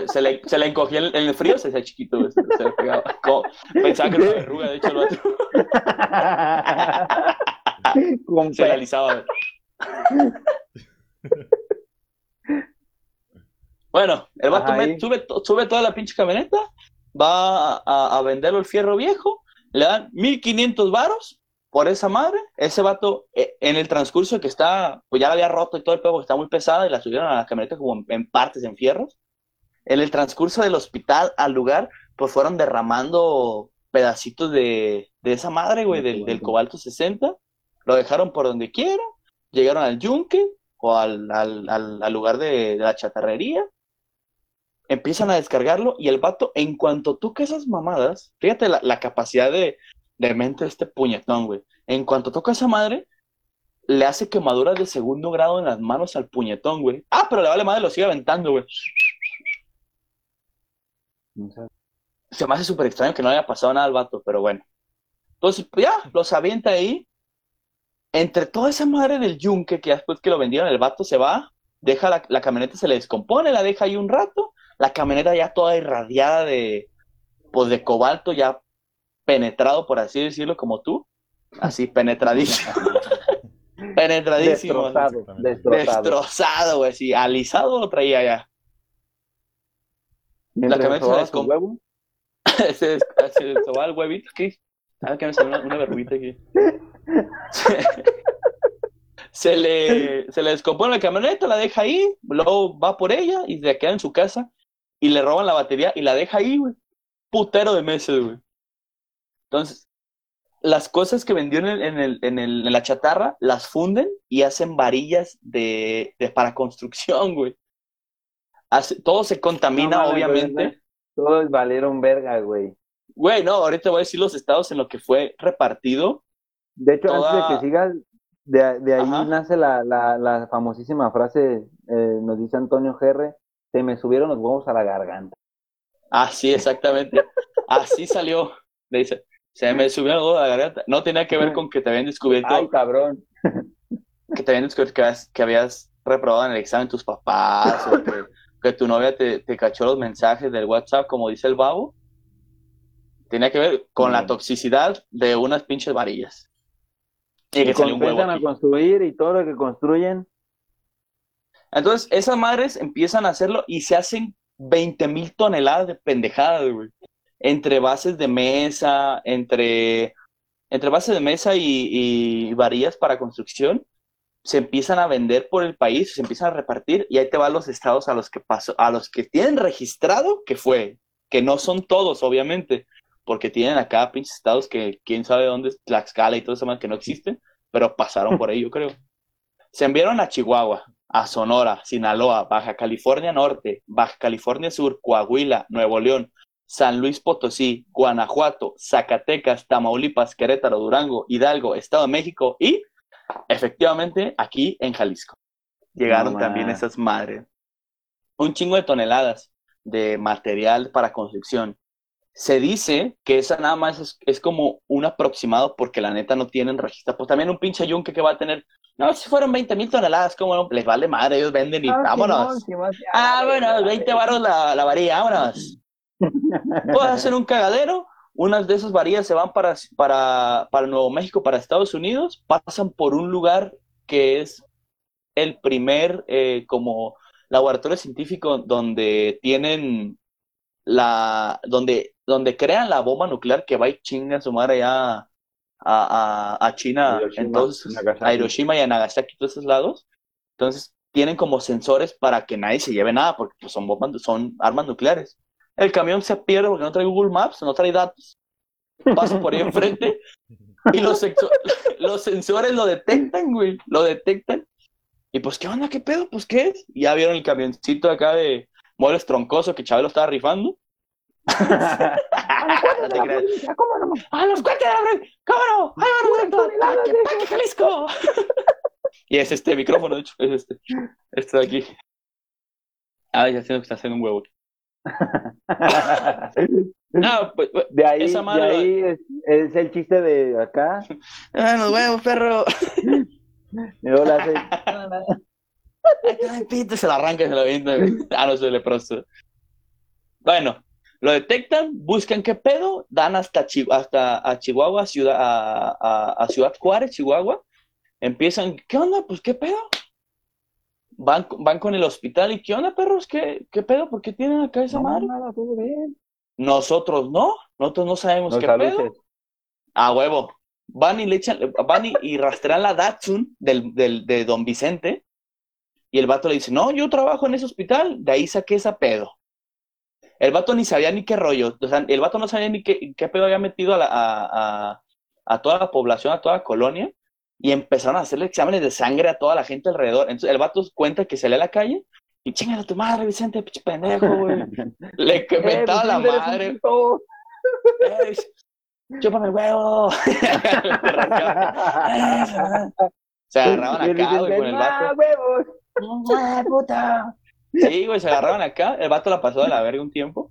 Se, le, se le encogía en, el frío, se hacía chiquito, güey. Se, le pegaba. pensaba que era una verruga, de hecho, el vato. se realizaba, Bueno, el vato sube, sube toda la pinche camioneta, va a, a venderlo el fierro viejo, le dan 1500 varos por esa madre, ese vato, eh, en el transcurso que está, pues ya la había roto y todo el pego, está muy pesada y la subieron a la camioneta como en, partes, en fierros. En el transcurso del hospital al lugar, pues fueron derramando pedacitos de, de esa madre, güey, del, del, cobalto 60. Lo dejaron por donde quiera, llegaron al yunque o al, al, al, lugar de, la chatarrería. Empiezan a descargarlo y el vato, en cuanto toca esas mamadas, fíjate la, capacidad de, de mente este puñetón, güey. En cuanto toca esa madre, le hace quemaduras de segundo grado en las manos al puñetón, güey. Ah, pero le vale madre, lo sigue aventando, güey. Se me hace súper extraño que no haya pasado nada al vato, pero bueno. Entonces, pues ya, los avienta ahí. Entre toda esa madre del yunque, que después que lo vendieron, el vato se va, deja la, la camioneta, se le descompone, la deja ahí un rato. La camioneta ya toda irradiada de, pues de cobalto, ya penetrado, por así decirlo, como tú. Así, penetradísimo. penetradísimo. Destrozado. Destrozado, güey. Sí, alisado lo traía ya. La cabeza se huevo? se, se el huevito aquí. Ah, que me salió una, una aquí. se le, se le descompone la camioneta, la deja ahí, luego va por ella y se queda en su casa y le roban la batería y la deja ahí, güey. Putero de meses, güey. Entonces, las cosas que vendió en, el, en, el, en, la chatarra, las funden y hacen varillas de, para construcción, güey. todo se contamina, obviamente. Todos valieron verga, güey. Güey, no, ahorita voy a decir los estados en los que fue repartido. De hecho, antes de que sigas, de, de ahí nace la, la, la, famosísima frase, eh, nos dice Antonio Gerre, se me subieron los huevos a la garganta. Ah, sí, exactamente. Así salió. Le dice, se me subió los huevos a la garganta. No tenía que ver con que te habían descubierto. Ay, cabrón. Que te habían descubierto que habías, que habías reprobado en el examen tus papás, o que, que tu novia te, te cachó los mensajes del WhatsApp, como dice el babo tiene que ver con la toxicidad de unas pinches varillas. Y que un huevo a construir y todo lo que construyen. Entonces, esas madres empiezan a hacerlo y se hacen 20 mil toneladas de pendejadas, güey. Entre bases de mesa, entre, entre bases de mesa y, varillas para construcción, se empiezan a vender por el país, se empiezan a repartir y ahí te van los estados a los que pasó, a los que tienen registrado que fue, que no son todos, obviamente, porque tienen acá pinches estados que quién sabe dónde es Tlaxcala y todo eso más que no existen, pero pasaron por ahí, yo creo. Se enviaron a Chihuahua, a Sonora, Sinaloa, Baja California Norte, Baja California Sur, Coahuila, Nuevo León, San Luis Potosí, Guanajuato, Zacatecas, Tamaulipas, Querétaro, Durango, Hidalgo, Estado de México y efectivamente aquí en Jalisco. Llegaron también esas madres. Un chingo de toneladas de material para construcción se dice que esa nada más es, como un aproximado porque la neta no tienen registro. Pues también un pinche yunque que va a tener, no, si fueron 20 mil toneladas, como les vale madre, ellos venden y ah, vámonos. ah, bueno, 20 baros la, la varilla, vámonos. Puedes hacer un cagadero, unas de esas varillas se van para, para, para Nuevo México, para Estados Unidos, pasan por un lugar que es el primer eh, como laboratorio científico donde tienen la, donde donde crean la bomba nuclear que va y chinga a su madre ya a, a, a China, entonces, a Hiroshima y a Nagasaki, todos esos lados. Entonces, tienen como sensores para que nadie se lleve nada, porque pues, son bombas, son armas nucleares. El camión se pierde porque no trae Google Maps, no trae datos. Pasa por ahí enfrente y los, los sensores lo detectan, güey, lo detectan. Y pues, ¿qué onda? ¿Qué pedo? Pues, ¿qué es? Y ya vieron el camioncito acá de muebles troncoso que Chávez lo estaba rifando ¿Cómo no? ¡A los cuentes de ¡Cómo no! ¡Ay, ¡Paque, Jalisco! y es este micrófono, de hecho, es este. Este de aquí. Ah, ya siento que está haciendo un huevo. no, pues, pues, de ahí, esa madre... de ahí es, es, el chiste de acá. ¡Ah, los huevos, perro! y luego le hace... Ay, pito, se la arranca y se la avienta. Ah, no, soy leproso. Bueno, lo detectan, buscan qué pedo, dan hasta, hasta a Chihuahua, ciudad, a, Ciudad Juárez, Chihuahua. Empiezan, ¿qué onda? Pues qué pedo. Van, van con el hospital y ¿qué onda, perros? ¿Qué, qué pedo? ¿Por qué tienen acá esa madre? Nada, todo bien. Nosotros no, nosotros no sabemos qué pedo. A huevo. Van y le echan, van y, rastrean la Datsun del, del, de Don Vicente. Y el vato le dice, no, yo trabajo en ese hospital, de ahí saqué esa pedo. El vato ni sabía ni qué rollo. O sea, el vato no sabía ni qué, qué pedo había metido a, la, a, a, toda la población, a toda la colonia. Y empezaron a hacerle exámenes de sangre a toda la gente alrededor. Entonces el vato cuenta que sale a la calle y chinga a tu madre, Vicente, pinche pendejo, güey. Le comentaba a la madre. Chúpame el huevo. Se agarraban acá, güey, con el vato. Puta! Sí, güey, se agarraban acá. El vato la pasó de la verga un tiempo.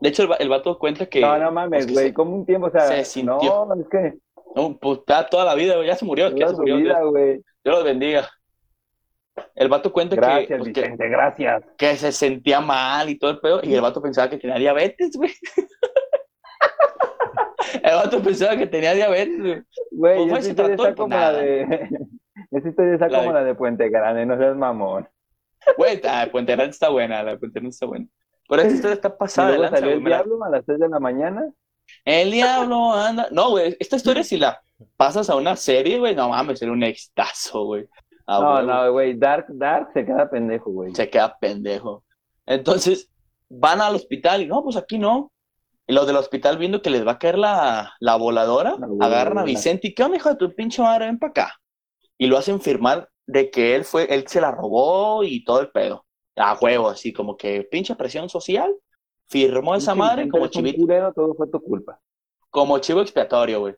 De hecho, el, el vato cuenta que. No, no mames, pues, güey, como un tiempo, o sea. Se sintió. No, es que. No, pues toda la vida, güey, ya se murió. Ya se murió. Vida, güey. Dios los bendiga. El vato cuenta gracias, que, pues, Vicente, gracias. Que se sentía mal y todo el pedo. Y el vato pensaba que tenía diabetes, güey. el vato pensaba que tenía diabetes, güey. Güey, pues, esa historia está como la de. Esa historia está como la de Puente Grande, no seas mamón. Güey, ah, Puente Grande está buena, la Puente Grande está buena. Pero esta historia está pasada. ¿Y salió el diablo a las 3 de la mañana? El diablo anda. No, güey, esta historia si la pasas a una serie, güey, no mames, sería un extazo, güey. no, no, güey, Dark, Dark se queda pendejo, güey. Se queda pendejo. Entonces, van al hospital y no, pues aquí no. Y los del hospital viendo que les va a caer la, voladora, agarran a Vicente y ¿qué onda, hijo de tu pinche madre? Ven para acá. Y lo hacen firmar de que él fue, él se la robó y todo el pedo. A huevo, así como que pinche presión social. Firmó esa madre como chivito. todo fue tu culpa. Como chivo expiatorio, güey.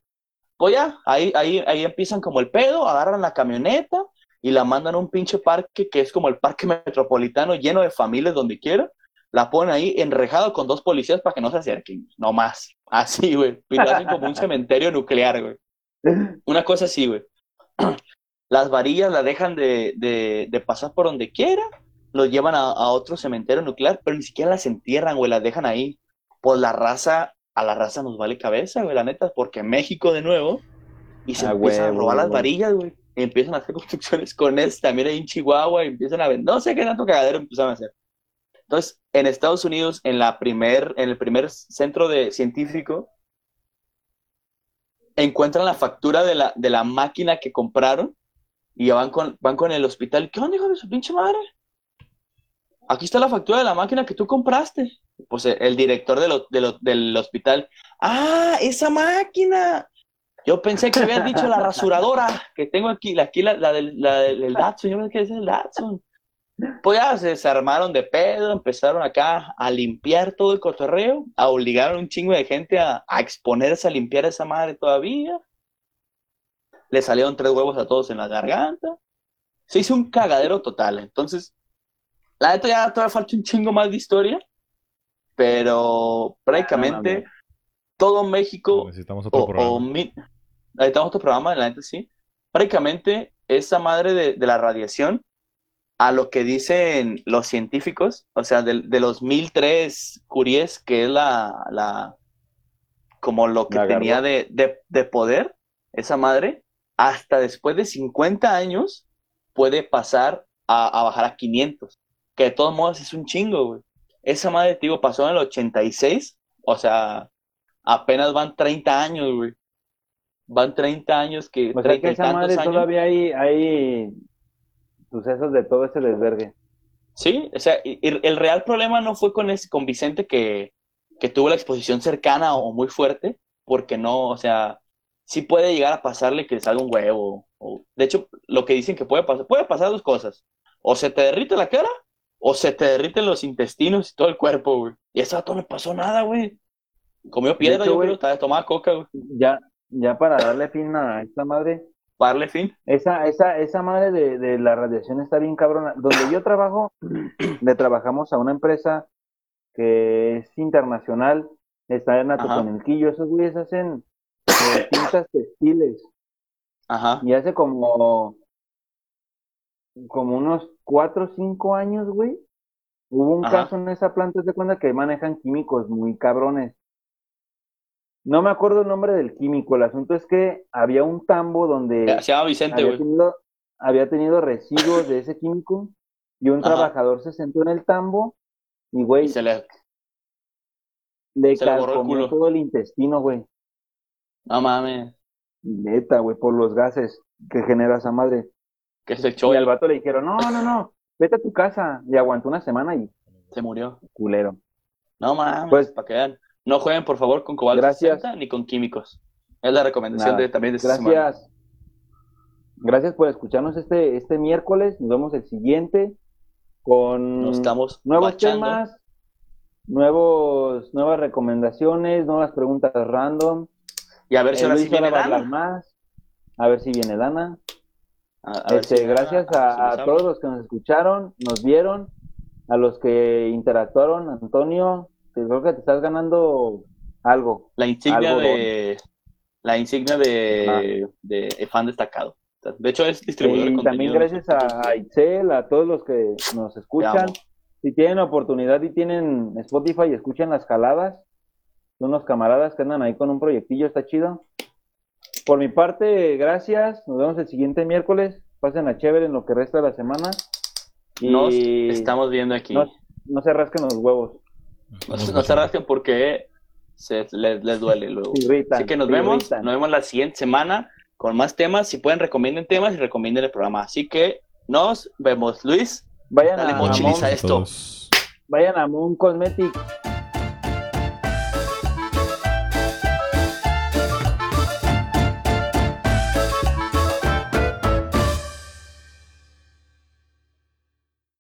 Pues ya, ahí, ahí, ahí empiezan como el pedo, agarran la camioneta y la mandan a un pinche parque que es como el parque metropolitano lleno de familias donde quiera. La ponen ahí enrejado con dos policías para que no se acerquen. No más. Así, güey. Hacen como un cementerio nuclear, güey. Una cosa así, güey. Las varillas la dejan de, de, pasar por donde quiera, los llevan a, otro cementerio nuclear, pero ni siquiera las entierran, güey, las dejan ahí. Pues la raza, a la raza nos vale cabeza, güey, la neta, porque México de nuevo, y se empiezan a robar las varillas, güey empiezan a hacer construcciones con esta, también ahí en Chihuahua, y empiezan a ver, no sé qué tanto cagadero empiezan a hacer. Entonces, en Estados Unidos, en, la primer, en el primer centro de científico, encuentran la factura de la, de la máquina que compraron y van con, van con el hospital. ¿Qué onda, hijo de su pinche madre? Aquí está la factura de la máquina que tú compraste. Pues el, director del hospital, ah, esa máquina. Yo pensé que habían dicho la rasuradora que tengo aquí, la, aquí la, del, la del Datsun, yo pensé que es el Datsun. Pues ya se, se, armaron de pedo, empezaron acá a limpiar todo el cotorreo, a obligar a un chingo de gente a, a exponerse a limpiar esa madre todavía. Le salieron tres huevos a todos en la garganta. Se hizo un cagadero total. Entonces, la neta ya todavía falta un chingo más de historia, pero prácticamente todo México necesitamos otro programa. necesitamos otro programa, la neta sí. Prácticamente esa madre de, de, la radiación, a lo que dicen los científicos, o sea, de, de los 1003 Curies, que es la, la como lo que tenía de, de, poder, esa madre, hasta después de 50 años puede pasar a, a, bajar a 500, que de todos modos es un chingo, güey. Esa madre, digo, pasó en el 86, o sea, apenas van 30 años, güey. Van 30 años que... O sea que esa madre todavía hay, hay sucesos de todo ese desvergue. Sí, o sea, el real problema no fue con, ese, con Vicente que, que tuvo la exposición cercana o muy fuerte, porque no, o sea, sí puede llegar a pasarle que salga un huevo. O, de hecho, lo que dicen que puede pasar, puede pasar dos cosas. O se te derrite la cara, o se te derriten los intestinos y todo el cuerpo, güey. Y a todo no pasó nada, güey. Comió piedra, yo creo, estaba tomando coca, güey. Ya, ya para darle fin a esta madre. Para darle fin. Esa, esa, esa madre de, de la radiación está bien cabrona. Donde yo trabajo, le trabajamos a una empresa que es internacional, está en Atotonilquillo, esos güeyes hacen eh, tintas textiles. Ajá. Y hace como, como unos cuatro o cinco años, güey, hubo un caso en esa planta, de cuenta que manejan químicos muy cabrones. No me acuerdo el nombre del químico, el asunto es que había un tambo donde... Se llama Vicente, había tenido, había tenido residuos de ese químico y un trabajador se sentó en el tambo y, güey... se le... Le todo el intestino, güey. No mames. Neta, güey, por los gases que genera esa madre. Que se echó. Y al vato le dijeron, no, no, no, vete a tu casa. Y aguantó una semana y... Se murió. Culero. No mames, pues, para que vean. No jueguen, por favor, con cobalto Gracias. ni con químicos. Es la recomendación de, también de esta Gracias. Gracias por escucharnos este, este miércoles. Nos vemos el siguiente con estamos nuevos temas, nuevos, nuevas recomendaciones, nuevas preguntas random. Y a ver si ahora sí viene Dana. Más. A ver si viene Dana. este, gracias a, a todos los que nos escucharon, nos vieron, a los que interactuaron, Antonio, creo que te estás ganando algo. La insignia de la insignia de, de, fan destacado. De hecho, es distribuidor y también gracias a Itzel, a todos los que nos escuchan. Si tienen oportunidad y tienen Spotify y escuchan las jaladas, unos camaradas que andan ahí con un proyectillo, está chido. Por mi parte, gracias. Nos vemos el siguiente miércoles. Pasen a chévere en lo que resta de la semana. Y nos estamos viendo aquí. No, no se rasquen los huevos. No, se rasquen porque se, les, duele luego. Así que nos vemos, nos vemos la siguiente semana con más temas. Si pueden, recomienden temas y recomienden el programa. Así que nos vemos, Luis. Vayan a, esto. Vayan a Moon Cosmetic